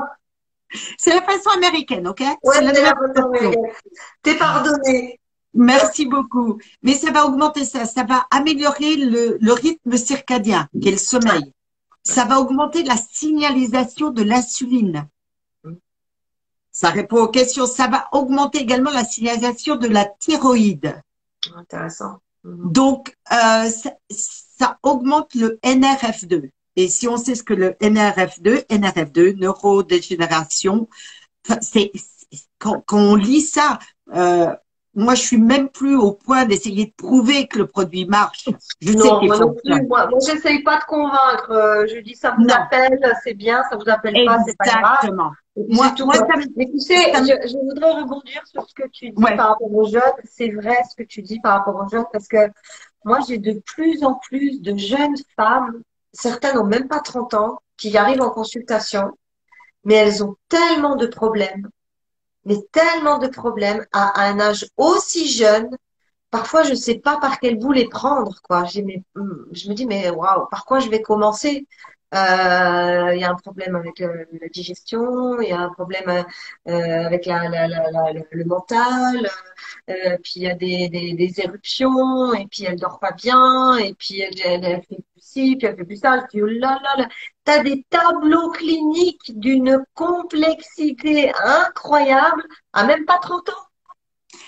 C'est la façon américaine, ok? Ouais, c'est la façon américaine. T'es pardonné. Merci beaucoup. Mais ça va augmenter ça, ça va améliorer le, le rythme circadien, qui est le sommeil. Ça va augmenter la signalisation de l'insuline. Ça répond aux questions. Ça va augmenter également la signalisation de la thyroïde. Intéressant. Mhm. Donc, euh, ça, ça, augmente le NRF2. Et si on sait ce que le NRF2, NRF2, neurodégénération, c'est quand, quand, on lit ça, euh, moi, je suis même plus au point d'essayer de prouver que le produit marche. Je non, sais moi non plus. Moi, moi j'essaye pas de convaincre. Euh, je dis ça vous appelle, c'est bien. Ça vous appelle pas, c'est pas grave. Exactement. Moi, tout moi, ça Mais tu sais, je, je, voudrais rebondir sur ce que tu dis par rapport aux jeunes. C'est vrai ce que tu dis par rapport aux jeunes parce que moi, j'ai de plus en plus de jeunes femmes, certaines n'ont même pas 30 ans, qui arrivent en consultation, mais elles ont tellement de problèmes mais tellement de problèmes à, un âge aussi jeune. Parfois, je ne sais pas par quel bout les prendre, quoi. Hmm, je me dis, mais waouh, par quoi je vais commencer? Euh, Il y a un problème avec la digestion, il y a un problème euh, avec le mental, euh, puis il y a des, éruptions, et puis elle dort pas bien, et puis elle, fait ci, puis elle fait plus ça. Je dis, oh là là là, t'as des tableaux cliniques d'une complexité incroyable à même pas 30 ans.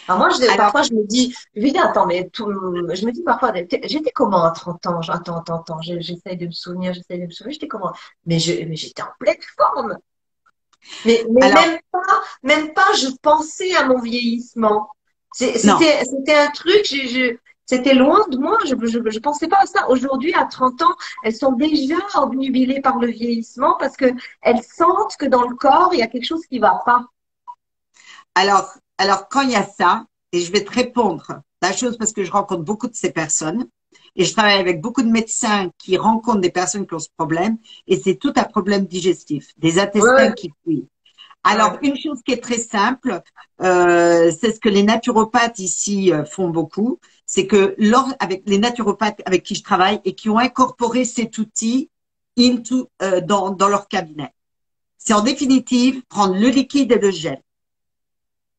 Alors moi, je, parfois, je me dis, je me dis, attends, mais tout, je me dis parfois, j'étais comment à 30 ans? Attends, attends, attends, j'essaye de me souvenir, j'essaye de me souvenir, j'étais comment? Mais j'étais en pleine forme. Mais, mais même pas, même pas, je pensais à mon vieillissement. C'était un truc, c'était loin de moi. Je ne pensais pas à ça. Aujourd'hui, à 30 ans, elles sont déjà obnubilées par le vieillissement parce que elles sentent que dans le corps, il y a quelque chose qui va pas. Alors, alors quand il y a ça, et je vais te répondre la chose parce que je rencontre beaucoup de ces personnes et je travaille avec beaucoup de médecins qui rencontrent des personnes qui ont ce problème et c'est tout un problème digestif, des intestins qui fuient. Alors, une chose qui est très simple, euh, c'est ce que les naturopathes ici euh, font beaucoup, c'est que lors, avec les naturopathes avec qui je travaille et qui ont incorporé cet outil into, euh, dans, dans leur cabinet, c'est en définitive prendre le liquide et le gel.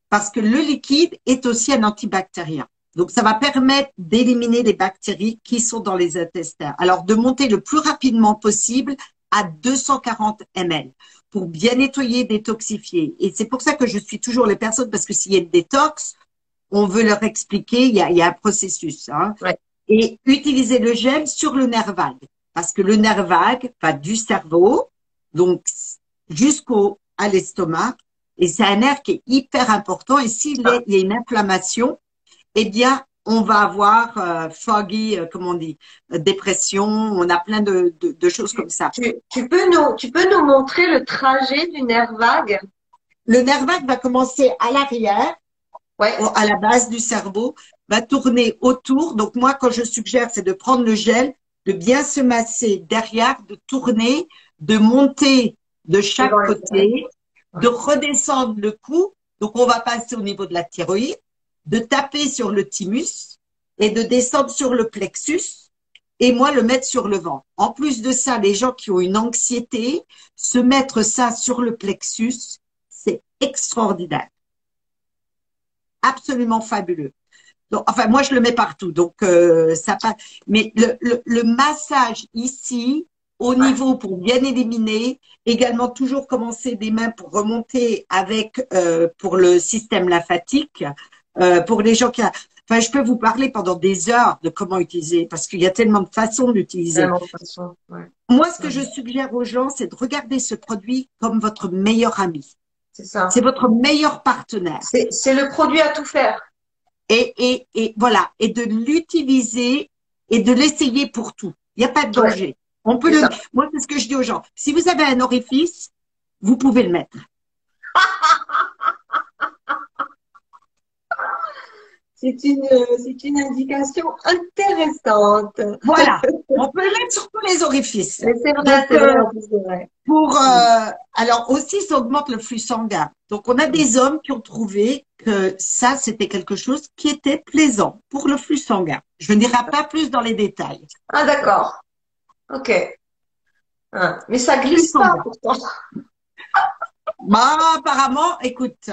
Parce que le liquide est aussi un antibactérien. Donc, ça va permettre d'éliminer les bactéries qui sont dans les intestins. Alors, de monter le plus rapidement possible à 240 ml pour bien nettoyer, détoxifier. Et c'est pour ça que je suis toujours les personnes, parce que s'il y a une détox, on veut leur expliquer, il y a, il y a un processus. Hein. Et utiliser le gel sur le nerf vague, parce que le nerf vague va du cerveau, donc jusqu'au à l'estomac, et c'est un nerf qui est hyper important. Et s'il y a une inflammation, eh bien, on va avoir euh, foggy, euh, comment on dit, euh, dépression, on a plein de, de, choses comme ça. Tu, peux nous, tu peux nous montrer le trajet du nerf vague? Le nerf vague va commencer à l'arrière, ouais. à la base du cerveau, va tourner autour. Donc moi, quand je suggère, c'est de prendre le gel, de bien se masser derrière, de tourner, de monter de chaque côté, de redescendre le cou. Donc on va passer au niveau de la thyroïde de taper sur le thymus et de descendre sur le plexus et moi le mettre sur le ventre. En plus de ça, les gens qui ont une anxiété, se mettre ça sur le plexus, c'est extraordinaire. Absolument fabuleux. Donc, enfin, moi, je le mets partout. Donc, euh, ça passe. Mais le, le, massage ici, au niveau pour bien éliminer, également toujours commencer des mains pour remonter avec euh, pour le système lymphatique. Euh, pour les gens qui, enfin, je peux vous parler pendant des heures de comment utiliser parce qu'il y a tellement de façons d'utiliser. Ouais. Moi, ce que je suggère aux gens, c'est de regarder ce produit comme votre meilleur ami. C'est ça. C'est votre meilleur partenaire. C'est le produit à tout faire. Et, et, et voilà, et de l'utiliser et de l'essayer pour tout. Il n'y a pas de danger. On peut le. Moi, c'est ce que je dis aux gens. Si vous avez un orifice, vous pouvez le mettre. c'est une, c'est une indication intéressante. Voilà, on peut le mettre sur tous les orifices. C'est vrai, euh, c'est vrai, Pour, euh, alors aussi, ça augmente le flux sanguin. Donc, on a des hommes qui ont trouvé que ça, c'était quelque chose qui était plaisant pour le flux sanguin. Je ne dirai pas plus dans les détails. Ah, d'accord. Ok. Ah, mais ça glisse pas pourtant. Bah, apparemment, écoute,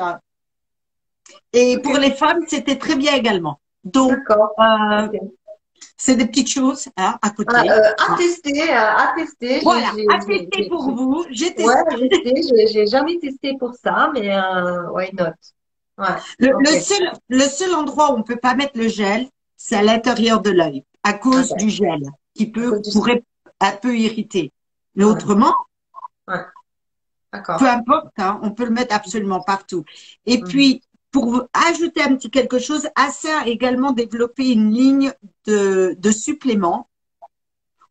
et pour les femmes, c'était très bien également. Donc, euh, C'est des petites choses hein, à côté. Ah, euh, à tester, à tester. Voilà, à tester pour vous. J'ai testé. Ouais, j'ai J'ai jamais testé pour ça, mais euh, why not? Ouais, le, seul, le seul endroit où on peut pas mettre le gel, c'est à l'intérieur de l'œil, à cause du gel, qui peut pourrait un peu irriter. Mais autrement, ouais. peu importe, hein, on peut le mettre absolument partout. Et puis, pour ajouter un petit quelque chose, Assa a également développé une ligne de, de suppléments.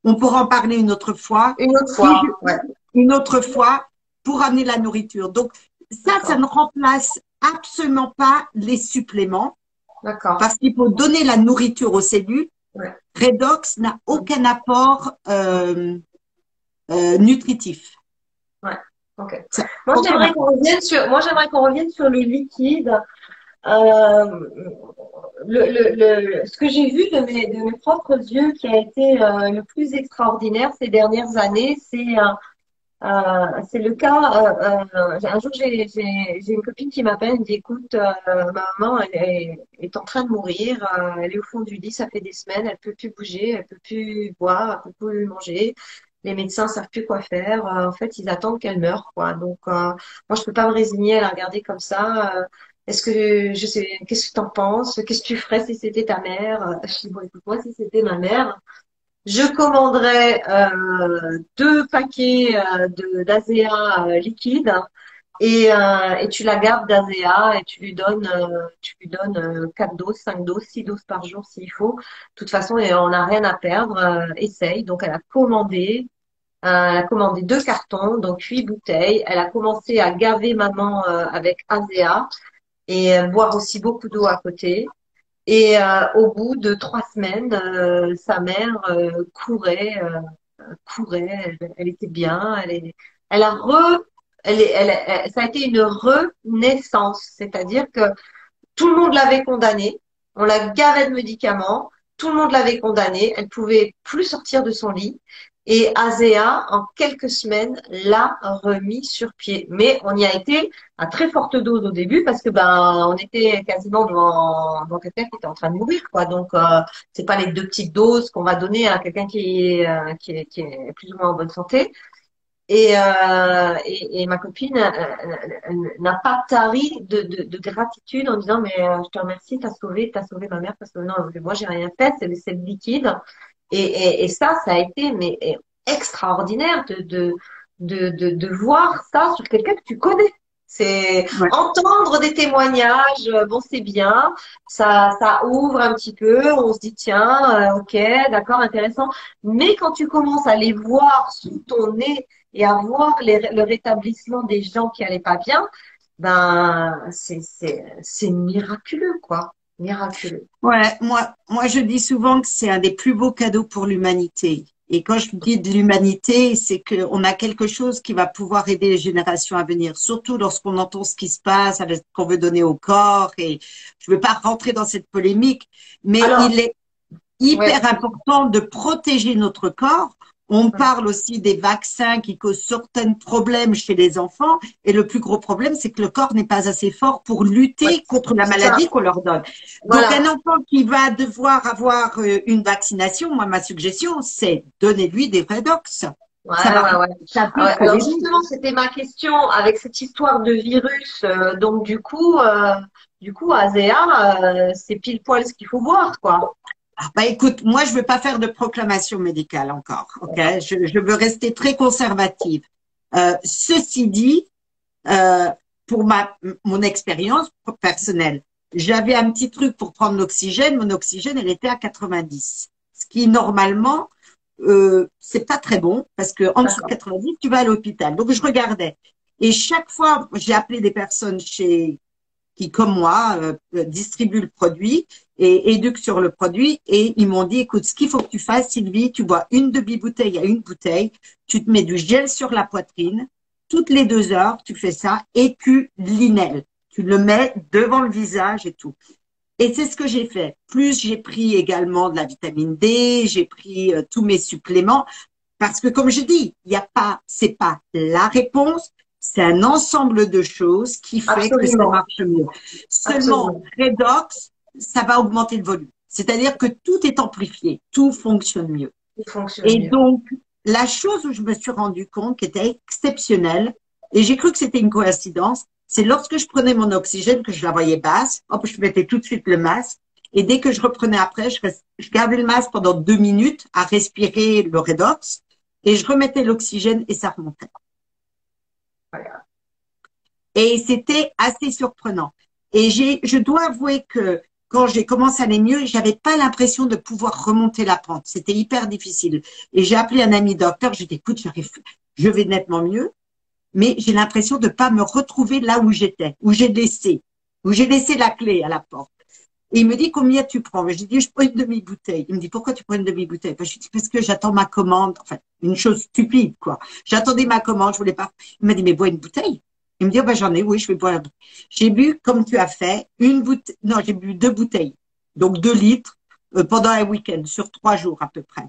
On pourra en parler une autre fois. Une autre fois, ouais. Une autre fois pour amener la nourriture. Donc, ça, ça ne remplace absolument pas les suppléments. D'accord. Parce qu'il faut donner la nourriture aux cellules. Ouais. Redox n'a aucun apport euh, euh, nutritif. Ouais. Ok. Moi, j'aimerais qu'on revienne sur, moi, j'aimerais qu'on revienne sur le liquide. Euh, le, le, le, ce que j'ai vu de mes, de mes propres yeux qui a été euh, le plus extraordinaire ces dernières années, c'est euh, c'est le cas. Un jour, j'ai, une copine qui m'appelle, elle me dit écoute, ma maman elle est, est, en train de mourir, elle est au fond du lit, ça fait des semaines, elle peut plus bouger, elle peut plus boire, elle peut plus manger les médecins savent plus quoi faire. Euh, en fait, ils attendent qu'elle meure, quoi. Donc, euh, moi, je peux pas me résigner à la regarder comme ça. Euh, est-ce que je sais, qu'est-ce que tu en penses? Qu'est-ce que tu ferais si c'était ta mère? Écoute, moi, si c'était ma mère, je commanderais deux paquets de d'Azea liquide et, et tu la gardes d'Azea et tu lui donnes, tu lui donnes quatre doses, cinq doses, six doses par jour s'il faut. De toute façon, on n'a rien à perdre. essaye. Donc, elle a commandé elle a commandé deux cartons, donc huit bouteilles. Elle a commencé à gaver maman euh, avec Azea et euh, boire aussi beaucoup d'eau à côté. Et euh, au bout de trois semaines, sa mère courait, courait. Elle, était bien. Elle, a re, ça a été une renaissance, c'est-à-dire que tout le monde l'avait condamnée. On la gavait de médicaments. Tout le monde l'avait condamnée. Elle pouvait plus sortir de son lit. Et Azea, en quelques semaines, l'a remis sur pied. Mais on y a été à très forte dose au début parce que ben on était quasiment devant, devant quelqu'un qui était en train de mourir, quoi. Donc euh, c'est pas les deux petites doses qu'on va donner à quelqu'un qui est, euh, qui est qui est plus ou moins en bonne santé. Et, euh, et, et, ma copine n'a pas tari de, de, de, gratitude en disant mais euh, je te remercie, t'as sauvé, t'as sauvé ma mère parce que non, moi j'ai rien fait, c'est le liquide. Et, et, et, ça, ça a été mais extraordinaire de, de, de, de, de voir ça sur quelqu'un que tu connais. C'est entendre des témoignages, euh, bon c'est bien, ça, ça ouvre un petit peu, on se dit tiens, euh, ok, d'accord, intéressant. Mais quand tu commences à les voir sous ton nez et à voir les, le rétablissement des gens qui allaient pas bien, ben c'est c'est miraculeux quoi miraculeux. Ouais, moi, moi je dis souvent que c'est un des plus beaux cadeaux pour l'humanité. Et quand je dis de l'humanité, c'est qu'on a quelque chose qui va pouvoir aider les générations à venir, surtout lorsqu'on entend ce qui se passe avec ce qu'on veut donner au corps. Et je ne veux pas rentrer dans cette polémique, mais il est hyper important de protéger notre corps on parle aussi des vaccins qui causent certains problèmes chez les enfants. Et le plus gros problème, c'est que le corps n'est pas assez fort pour lutter contre la maladie qu'on leur donne. Donc, un enfant qui va devoir avoir euh, une vaccination, moi, ma suggestion, c'est donner-lui des Redox. Ouais, ouais. Alors justement, c'était ma question avec cette histoire de virus. Euh, donc du coup, euh, du coup, Azea, c'est pile poil ce qu'il faut voir, quoi. Ah, bah écoute, moi je veux pas faire de proclamation médicale encore, ok? Je, je, veux rester très conservative. Euh, ceci dit, euh, pour ma mon expérience personnelle, j'avais un petit truc pour prendre l'oxygène. Mon oxygène, elle était à 90, ce qui normalement euh, c'est pas très bon parce que en dessous de 90, tu vas à l'hôpital. Donc je regardais et chaque fois, j'ai appelé des personnes chez qui, comme moi, euh, distribuent le produit et éduquent sur le produit. Et ils m'ont dit, écoute, ce qu'il faut que tu fasses, Sylvie, tu bois une demi-bouteille à une bouteille, tu te mets du gel sur la poitrine, toutes les deux heures, tu fais ça et tu l'inèles. Tu le mets devant le visage et tout. Et c'est ce que j'ai fait. Plus j'ai pris également de la vitamine D, j'ai pris euh, tous mes suppléments parce que comme je dis, il n'y a pas, c'est pas la réponse, c'est un ensemble de choses qui fait que ça marche mieux. Seulement, Redox, ça va augmenter le volume. C'est-à-dire que tout est amplifié, tout fonctionne mieux. et donc, la chose où je me suis rendu compte qui était exceptionnelle, et j'ai cru que c'était une coïncidence, c'est lorsque je prenais mon oxygène que je la voyais basse, hop, je mettais tout de suite le masque, et dès que je reprenais après, je, je gardais le masque pendant deux minutes à respirer le redox, et je remettais l'oxygène et ça remontait. Et c'était assez surprenant. Et j'ai, je dois avouer que quand j'ai commencé à aller mieux, j'avais pas l'impression de pouvoir remonter la pente. C'était hyper difficile. Et j'ai appelé un ami docteur. J'ai dit, écoute, je vais nettement mieux, mais j'ai l'impression de pas me retrouver là où j'étais, où j'ai laissé, où j'ai laissé la clé à la porte. Et il me dit combien tu prends? J'ai dit je prends une demi-bouteille. Il me dit pourquoi tu prends une demi-bouteille? Je lui dis parce que j'attends ma commande. Enfin, une chose stupide quoi. J'attendais ma commande, je voulais pas. Il m'a dit mais bois une bouteille. Il me dit, oh, ben, j'en ai, oui, je vais boire. J'ai bu, comme tu as fait, une bouteille, non, j'ai bu deux bouteilles. Donc, deux litres euh, pendant un week-end, sur trois jours à peu près.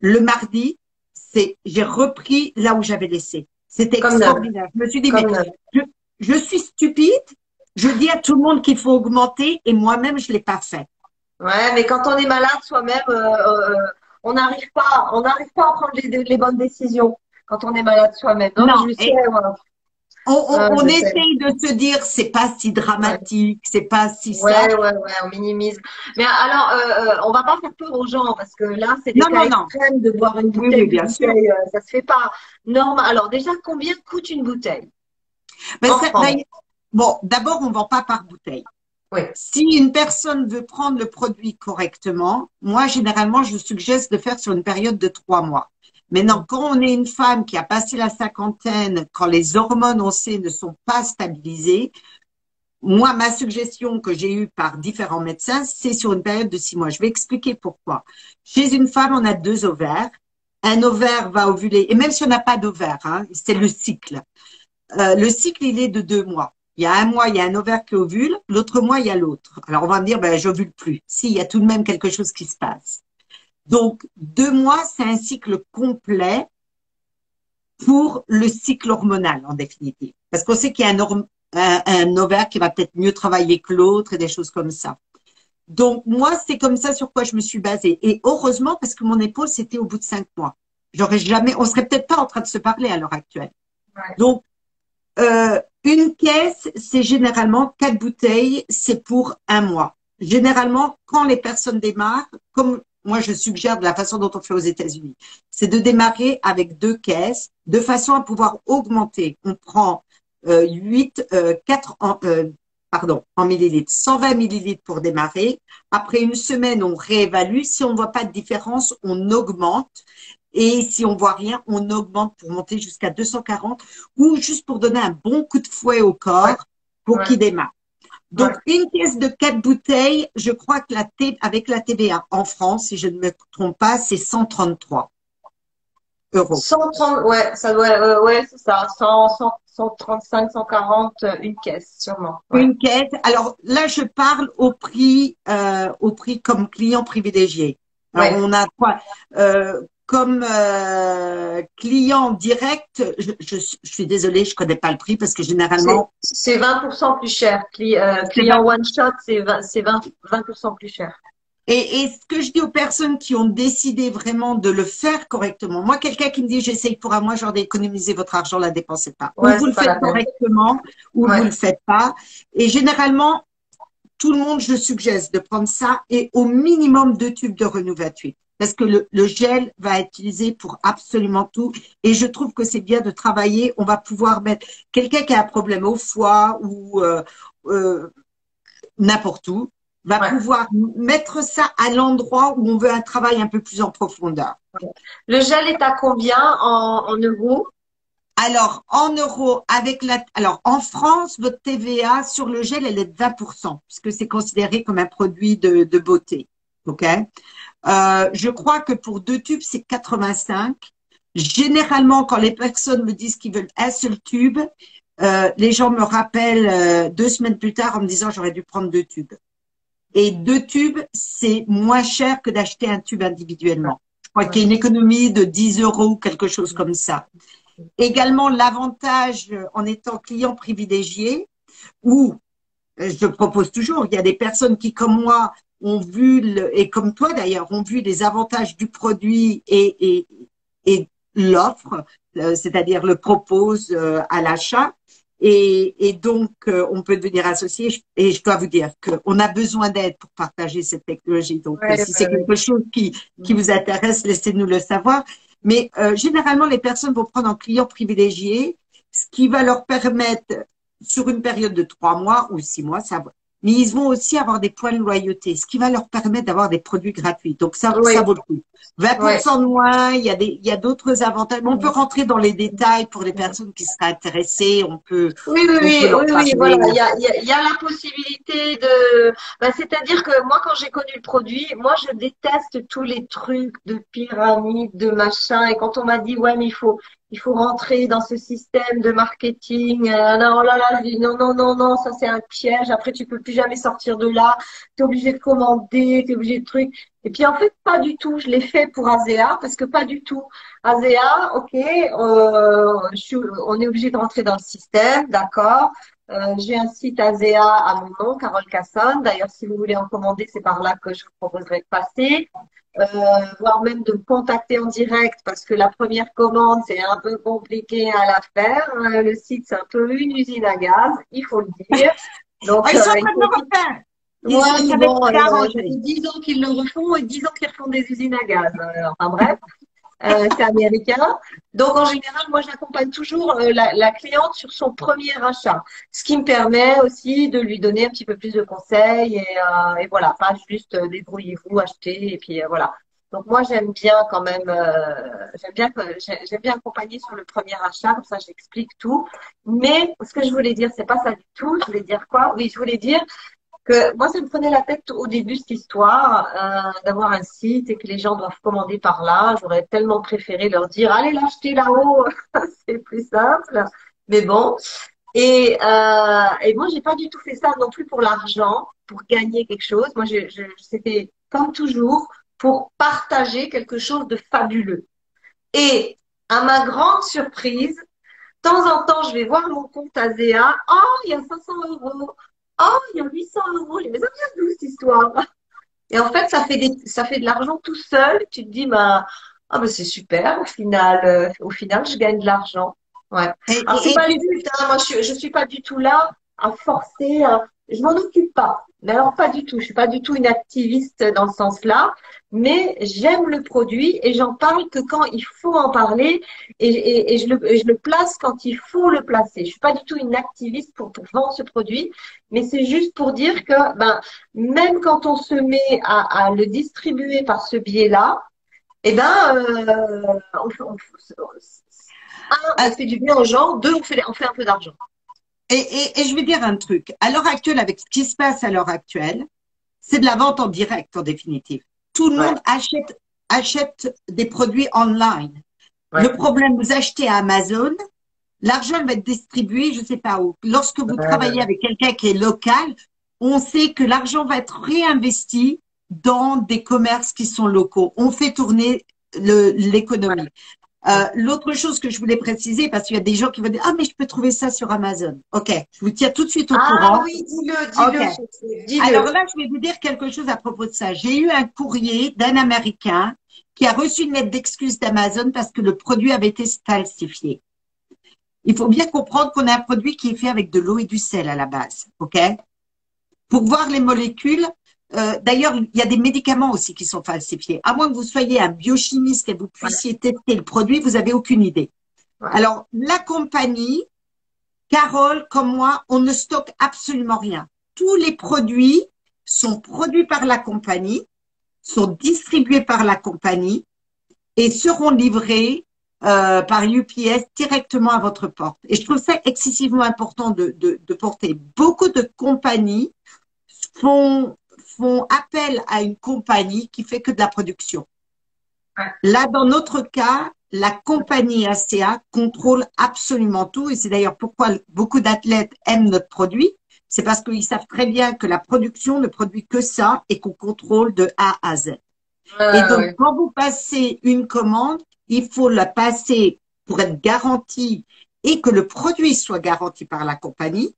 Le mardi, c'est, j'ai repris là où j'avais laissé. C'était extraordinaire. Je me suis dit, mais je, je, suis stupide. Je dis à tout le monde qu'il faut augmenter et moi-même, je l'ai pas fait. Ouais, mais quand on est malade soi-même, euh, euh, on n'arrive pas, on n'arrive pas à prendre les, les bonnes décisions quand on est malade soi-même. Non, on, on, essaye de se dire c'est pas si dramatique, c'est pas si ouais, ça. Ouais, ouais, on minimise. Mais alors, euh, euh, on va pas faire peur aux gens parce que là, c'est des cas extrêmes de boire une bouteille. bien sûr. Euh, ça se fait pas normal. Alors déjà, combien coûte une bouteille? Bon, d'abord, on vend pas par bouteille. Oui. Si une personne veut prendre le produit correctement, moi, généralement, je suggère de faire sur une période de trois mois. Maintenant, quand on est une femme qui a passé la cinquantaine, quand les hormones, on sait, ne sont pas stabilisées, moi, ma suggestion que j'ai eue par différents médecins, c'est sur une période de six mois. Je vais expliquer pourquoi. Chez une femme, on a deux ovaires. Un ovaire va ovuler, et même si on n'a pas d'ovaire, hein, c'est le cycle. Euh, le cycle, il est de deux mois. Il y a un mois, il y a un ovaire qui ovule, l'autre mois, il y a l'autre. Alors, on va me dire, ben, j'ovule plus. Si, il y a tout de même quelque chose qui se passe. Donc, deux mois, c'est un cycle complet pour le cycle hormonal, en définitive. Parce qu'on sait qu'il y a un, ovaire qui va peut-être mieux travailler que l'autre et des choses comme ça. Donc, moi, c'est comme ça sur quoi je me suis basée. Et heureusement, parce que mon épaule, c'était au bout de cinq mois. J'aurais jamais, on serait peut-être pas en train de se parler à l'heure actuelle. Donc, euh, une caisse, c'est généralement quatre bouteilles, c'est pour un mois. Généralement, quand les personnes démarrent, comme moi je suggère de la façon dont on fait aux États-Unis, c'est de démarrer avec deux caisses de façon à pouvoir augmenter. On prend euh, 8, euh, 4 en, euh, pardon, en millilitres, 120 millilitres pour démarrer. Après une semaine, on réévalue. Si on ne voit pas de différence, on augmente. Et si on voit rien, on augmente pour monter jusqu'à 240 ou juste pour donner un bon coup de fouet au corps pour qu'il démarre. Donc, une pièce de quatre bouteilles, je crois que la T, avec la TVA en France, si je ne me trompe pas, c'est 133 euros. 130, ouais, ça doit, euh, ouais, c'est ça, 135, 140, euh, une caisse, sûrement. Une caisse. Alors là, je parle au prix, euh, au prix comme client privilégié. Alors, on a quoi euh, comme euh, client direct, je, suis désolée, je connais pas le prix parce que généralement c'est 20% plus cher. Euh, client one shot, c'est 20, 20, plus cher. Et, ce que je dis aux personnes qui ont décidé vraiment de le faire correctement, moi, quelqu'un qui me dit j'essaye pour un mois, genre d'économiser votre argent, la dépensez pas. ou vous le faites correctement, ou vous le faites pas. Et généralement, tout le monde, je suggère de prendre ça et au minimum deux tubes de Renou28 parce que le, gel va être utilisé pour absolument tout. Et je trouve que c'est bien de travailler. On va pouvoir mettre quelqu'un qui a un problème au foie ou euh, euh, n'importe où, va pouvoir mettre ça à l'endroit où on veut un travail un peu plus en profondeur. Le gel est à combien en, euros? Alors, en euros, avec la, alors, en France, votre TVA sur le gel, elle est de 20%, puisque c'est considéré comme un produit de, de beauté. OK? Euh, je crois que pour deux tubes, c'est 85. Généralement, quand les personnes me disent qu'ils veulent un seul tube, euh, les gens me rappellent euh, deux semaines plus tard en me disant j'aurais dû prendre deux tubes. Et deux tubes, c'est moins cher que d'acheter un tube individuellement. Je crois qu'il y a une économie de 10 euros ou quelque chose comme ça. Également, l'avantage en étant client privilégié, ou je propose toujours. Il y a des personnes qui, comme moi, ont vu, le, et comme toi d'ailleurs, ont vu les avantages du produit et, et, et l'offre, euh, c'est-à-dire le propose euh, à l'achat. Et, et, donc, euh, on peut devenir associé. Et je dois vous dire qu'on a besoin d'aide pour partager cette technologie. Donc, si c'est quelque chose qui, qui vous intéresse, laissez-nous le savoir. Mais généralement, les personnes vont prendre un client privilégié, ce qui va leur permettre, sur une période de trois mois ou six mois, ça, mais ils vont aussi avoir des points de loyauté, ce qui va leur permettre d'avoir des produits gratuits. Donc ça, ça vaut le coup. 20% de moins, il y a des, il y a d'autres avantages. On peut rentrer dans les détails pour les personnes qui seraient intéressées. On peut. Oui, oui, oui, oui, oui, voilà. Il y a, il y a, la possibilité de. Ben, C'est-à-dire que moi, quand j'ai connu le produit, moi, je déteste tous les trucs de pyramide, de machin. Et quand on m'a dit, ouais, mais il faut, il faut rentrer dans ce système de marketing. Euh, dis non, non, non, non, ça c'est un piège. Après, tu peux plus jamais sortir de là. Tu es obligé de commander, tu es obligé de trucs. Et puis en fait, pas du tout. Je l'ai fait pour Azea parce que pas du tout. Azea, ok, euh, on est obligé de rentrer dans le système, d'accord. Euh, j'ai un site Azea à mon nom, Carole Casson. D'ailleurs, si vous voulez en commander, c'est par là que je vous proposerai de passer euh, voire même de me contacter en direct parce que la première commande, c'est un peu compliqué à la faire. Euh, le site, c'est un peu une usine à gaz, il faut le dire. Donc, ils sont en train de ouais, bon, euh, 10 ans qu'ils le refont et 10 ans qu'ils refont des usines à gaz. Enfin bref. Euh, c'est américain. Donc en général, moi j'accompagne toujours euh, la, cliente sur son premier achat, ce qui me permet aussi de lui donner un petit peu plus de conseils et, euh, voilà, pas juste débrouillez-vous, achetez et puis voilà. Donc moi j'aime bien quand même, j'aime bien j'aime bien accompagner sur le premier achat, comme ça j'explique tout. Mais ce que je voulais dire, c'est pas ça du tout. Je voulais dire quoi? Oui, je voulais dire que moi, ça me prenait la tête au début cette histoire euh, d'avoir un site et que les gens doivent commander par là. J'aurais tellement préféré leur dire allez l'acheter là-haut, c'est plus simple. Mais bon. Et, euh, et moi, j'ai pas du tout fait ça non plus pour l'argent, pour gagner quelque chose. Moi, je, je, c'était comme toujours pour partager quelque chose de fabuleux. Et à ma grande surprise, de temps en temps, je vais voir mon compte Azea. Oh, il y a 500 euros. Oh, il y a 800 euros. Mais ça vient d'où cette histoire Et en fait, ça fait, des, ça fait de l'argent tout seul. Tu te dis, bah, ah, bah, c'est super. Au final, euh, au final, je gagne de l'argent. Ouais. Alors, c'est pas le but. Hein. Moi, je, je suis pas du tout là à forcer. À... Je m'en occupe pas. Mais alors, pas du tout. Je suis pas du tout une activiste dans ce sens-là mais j'aime le produit et j'en parle que quand il faut en parler et, je, le, le, place quand il faut le placer. Je suis pas du tout une activiste pour, vendre ce produit, mais c'est juste pour dire que ben, même quand on se met à, à le distribuer par ce biais-là, eh ben, euh, on, on, un, on fait du bien aux gens, deux, on fait, on fait un peu d'argent. Et, et, et je vais dire un truc. À l'heure actuelle, avec ce qui se passe à l'heure actuelle, c'est de la vente en direct en définitive. Tout le monde achète, achète des produits online. Le problème, vous achetez à Amazon, l'argent va être distribué, je ne sais pas où. Lorsque vous travaillez avec quelqu'un qui est local, on sait que l'argent va être réinvesti dans des commerces qui sont locaux. On fait tourner l'économie. Euh, l'autre chose que je voulais préciser, parce qu'il y a des gens qui vont dire ah mais je peux trouver ça sur Amazon. Ok, je vous tiens tout de suite au ah, courant. Ah oui, dis-le, dis-le. Alors là, je vais vous dire quelque chose à propos de ça. J'ai eu un courrier d'un Américain qui a reçu une lettre d'excuse d'Amazon parce que le produit avait été falsifié. Il faut bien comprendre qu'on a un produit qui est fait avec de l'eau et du sel à la base, ok? Pour voir les molécules, euh, d'ailleurs, il y a des médicaments aussi qui sont falsifiés. À moins que vous soyez un biochimiste et vous puissiez tester le produit, vous n'avez aucune idée. Alors, la compagnie, Carole, comme moi, on ne stocke absolument rien. Tous les produits sont produits par la compagnie, sont distribués par la compagnie et seront livrés euh, par UPS directement à votre porte. Et je trouve ça excessivement important de, de, de porter. Beaucoup de compagnies font font appel à une compagnie qui fait que de la production. Là, dans notre cas, la compagnie ACA contrôle absolument tout et c'est d'ailleurs pourquoi beaucoup d'athlètes aiment notre produit. C'est parce qu'ils savent très bien que la production ne produit que ça et qu'on contrôle de A à Z. et donc, quand vous passez une commande, il faut la passer pour être garantie et que le produit soit garanti par la compagnie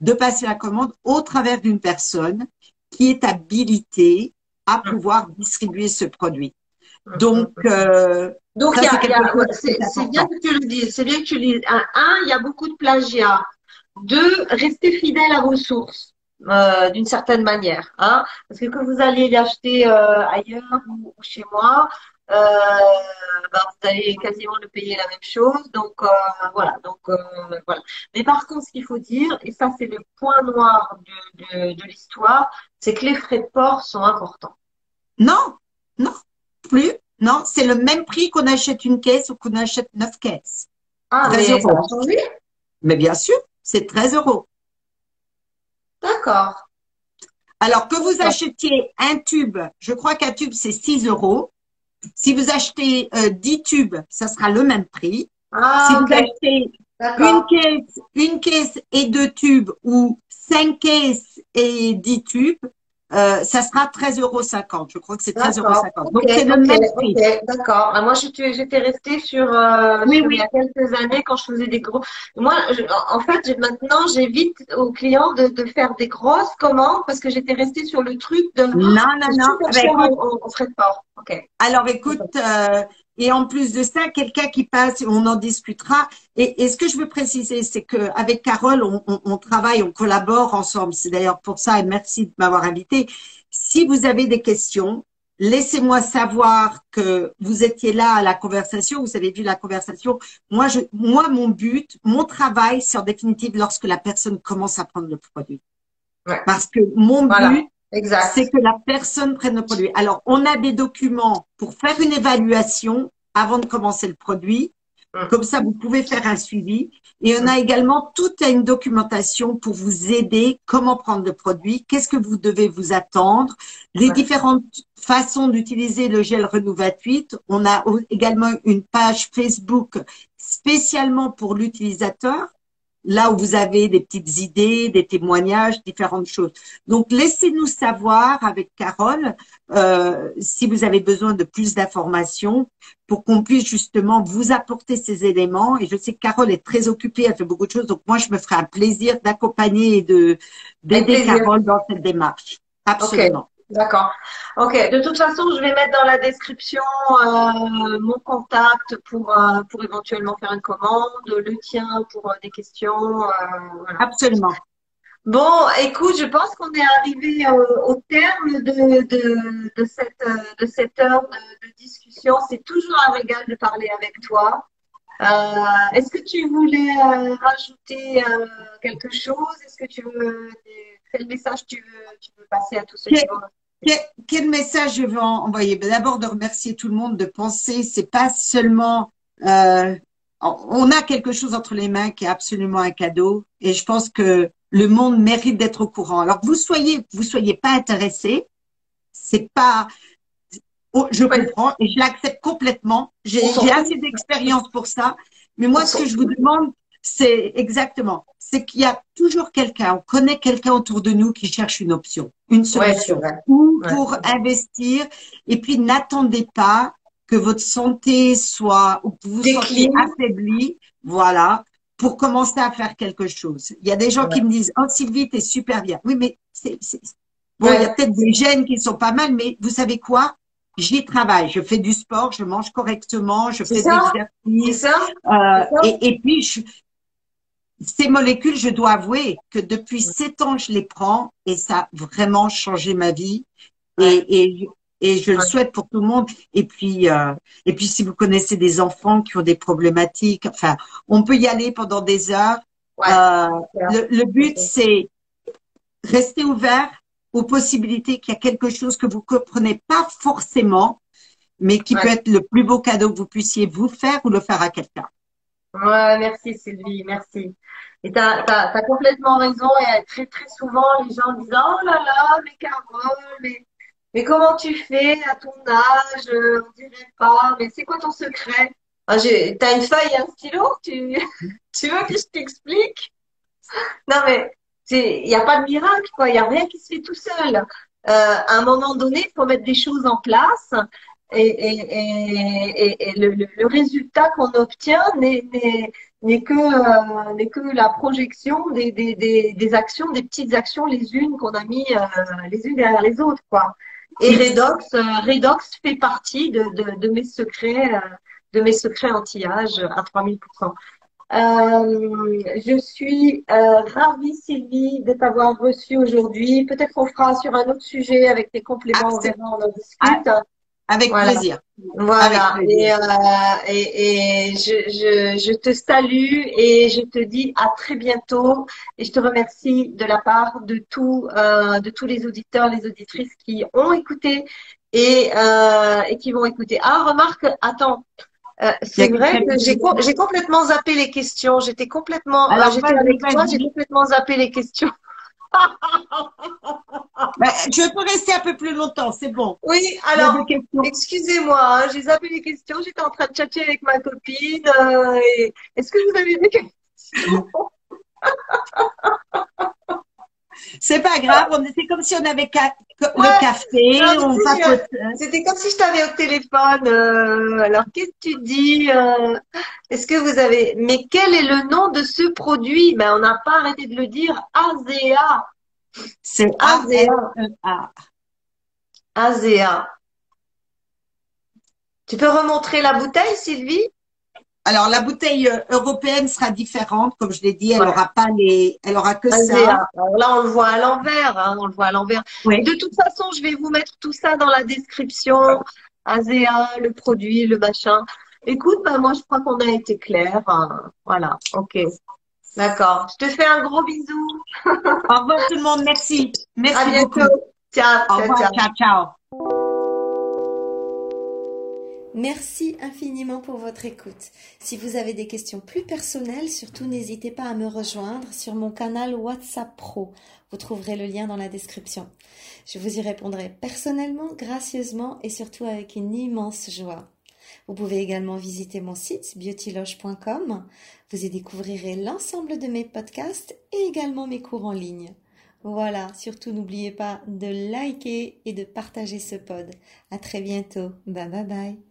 de passer la commande au travers d'une personne qui est habilitée à mmh. pouvoir distribuer ce produit. Mmh. Donc, euh, donc c'est bien que tu le dises. C'est bien que tu le dises. Un, il y a beaucoup de plagiat. Deux, restez fidèle à vos sources. Euh, d'une certaine manière, hein, parce que quand vous allez l'acheter euh, ailleurs ou, chez moi, euh, ben, vous allez quasiment le payer la même chose. Donc euh, voilà, donc euh, voilà. Mais par contre, ce qu'il faut dire, et ça c'est le point noir de, de, de l'histoire, c'est que les frais de port sont importants. Non, non, plus. Non, c'est le même prix qu'on achète une caisse ou qu'on achète neuf caisses. Ah, mais ça a changé Mais bien sûr, c'est 13 euros. D'accord. Alors que vous achetiez un tube, je crois qu'un tube c'est 6 euros. Si vous achetez euh, 10 tubes, ça sera le même prix. Ah, si vous achetez une caisse, une caisse et deux tubes ou cinq caisses et 10 tubes, euh, ça sera 13,50 euros. Je crois que c'est 13,50 euros. Donc, c'est le même prix? D'accord. Ah, moi, j'étais restée sur, euh, oui, oui. il y a quelques années quand je faisais des gros. Moi, en fait, maintenant, j'évite aux clients de, de, faire des grosses commandes parce que j'étais restée sur le truc de. Non, non, non. Avec, on, on, ferait de port. Alors, écoute, euh, et en plus de ça, quelqu'un qui passe, on en discutera. Et, et, ce que je veux préciser, c'est que avec Carole, on, on, on, travaille, on collabore ensemble. C'est d'ailleurs pour ça, et merci de m'avoir invité. Si vous avez des questions, laissez-moi savoir que vous étiez là à la conversation, vous avez vu la conversation. Moi, je, moi, mon but, mon travail, c'est en définitive lorsque la personne commence à prendre le produit. Ouais. Parce que mon voilà. but. C'est que la personne prenne le produit. Alors, on a des documents pour faire une évaluation avant de commencer le produit. Hum. Comme ça, vous pouvez faire un suivi. Et on a également toute une documentation pour vous aider comment prendre le produit, qu'est-ce que vous devez vous attendre, les différentes façons d'utiliser le gel Renouvacuit. On a également une page Facebook spécialement pour l'utilisateur là où vous avez des petites idées, des témoignages, différentes choses. Donc, laissez-nous savoir avec Carole euh, si vous avez besoin de plus d'informations pour qu'on puisse justement vous apporter ces éléments. Et je sais que Carole est très occupée, elle fait beaucoup de choses, donc moi, je me ferai un plaisir d'accompagner et de d'aider Carole dans cette démarche. Absolument. Okay. D'accord. Ok. De toute façon, je vais mettre dans la description euh, mon contact pour euh, pour éventuellement faire une commande, le tien pour euh, des questions. voilà. Absolument. Bon, écoute, je pense qu'on est arrivé au, terme de, de, de, cette, de cette heure de, de discussion. C'est toujours un régal de parler avec toi. Est-ce que tu voulais rajouter quelque chose? Est-ce que tu veux quel message tu veux, tu veux passer à tous ceux qui vont quel, quel, message je veux envoyer? Ben, D'abord de remercier tout le monde, de penser, c'est pas seulement euh, on a quelque chose entre les mains qui est absolument un cadeau. Et je pense que le monde mérite d'être au courant. Alors que vous soyez vous soyez pas intéressé, c'est pas oh, je comprends et je l'accepte complètement. J'ai assez d'expérience pour ça, mais moi ce que je vous demande c'est exactement, c'est qu'il y a toujours quelqu'un, on connaît quelqu'un autour de nous qui cherche une option, une solution, ouais, ou pour ouais. investir. Et puis n'attendez pas que votre santé soit ou que vous soyez affaibli, voilà, pour commencer à faire quelque chose. Il y a des gens ouais. qui me disent, oh Sylvie, t'es super bien. Oui, mais c'est bon, il y a peut-être des gènes qui sont pas mal, mais vous savez quoi? J'y travaille, je fais du sport, je mange correctement, je fais des exercices. Euh, et, et, puis, je, ces molécules, je dois avouer que depuis sept ans, je les prends et ça a vraiment changé ma vie. Et, et, et je le souhaite pour tout le monde. Et puis, euh, et puis, si vous connaissez des enfants qui ont des problématiques, enfin, on peut y aller pendant des heures. Ouais, euh, le, le, but, c'est rester ouvert aux possibilités qu'il y a quelque chose que vous comprenez pas forcément, mais qui ouais. peut être le plus beau cadeau que vous puissiez vous faire ou le faire à quelqu'un. Ouais, merci Sylvie, merci. Et tu as, complètement raison. Et très, très souvent, les gens disent Oh là là, mais Carole, mais, mais comment tu fais à ton âge? On dirait pas. Mais c'est quoi ton secret? Ah, T'as une feuille et un stylo? Tu, tu veux que je t'explique? Non, mais il n'y a pas de miracle, quoi. Il n'y a rien qui se fait tout seul. Euh, à un moment donné, il faut mettre des choses en place. Et, le, résultat qu'on obtient n'est que euh, n'est que la projection des, des, actions, des petites actions les unes qu'on a mis euh, les unes derrière les autres, quoi. Et Redox, euh, Redox fait partie de, de, mes secrets, de mes secrets anti-âge à 3000%. Euh, je suis ravie, Sylvie, de t'avoir reçue aujourd'hui. Peut-être qu'on fera sur un autre sujet avec tes compléments, on verra, on en discute. Avec plaisir. Voilà. Et, euh, et, et je, je, je, te salue et je te dis à très bientôt. Et je te remercie de la part de tout, euh, de tous les auditeurs, les auditrices qui ont écouté et, euh, et qui vont écouter. Ah, remarque, attends. Euh, c'est vrai que j'ai j'ai complètement zappé les questions. J'étais complètement, Alors, j'étais avec toi, j'ai complètement zappé les questions. Bah, je peux rester un peu plus longtemps, c'est bon. Oui, alors, excusez-moi, hein, j'ai zappé les questions, j'étais en train de chatter avec ma copine. Euh, est-ce que vous avez des questions? C'est pas grave, on était comme si on avait le café, on C'était comme si je t'avais au téléphone. Euh, alors, qu'est-ce que tu dis euh, Est-ce que vous avez... Mais quel est le nom de ce produit? Ben, on n'a pas arrêté de le dire. Azea. C'est Azea. Azea. Tu peux remontrer la bouteille, Sylvie? Alors la bouteille euh, européenne sera différente, comme je l'ai dit, elle aura pas les, elle aura que ça. Alors là on le voit à l'envers, hein, on le voit à l'envers. De toute façon, je vais vous mettre tout ça dans la description. Azea, le produit, le machin. Écoute, bah, moi je crois qu'on a été clair. Hein. Voilà, ok. D'accord. Je te fais un gros bisou. Au revoir tout le monde, merci. Merci à bientôt. Ciao, Au revoir, ciao, ciao. Merci infiniment pour votre écoute. Si vous avez des questions plus personnelles, surtout n'hésitez pas à me rejoindre sur mon canal WhatsApp Pro. Vous trouverez le lien dans la description. Je vous y répondrai personnellement, gracieusement et surtout avec une immense joie. Vous pouvez également visiter mon site beautyloge.com. Vous y découvrirez l'ensemble de mes podcasts et également mes cours en ligne. Voilà, surtout n'oubliez pas de liker et de partager ce pod. À très bientôt. Bye bye bye.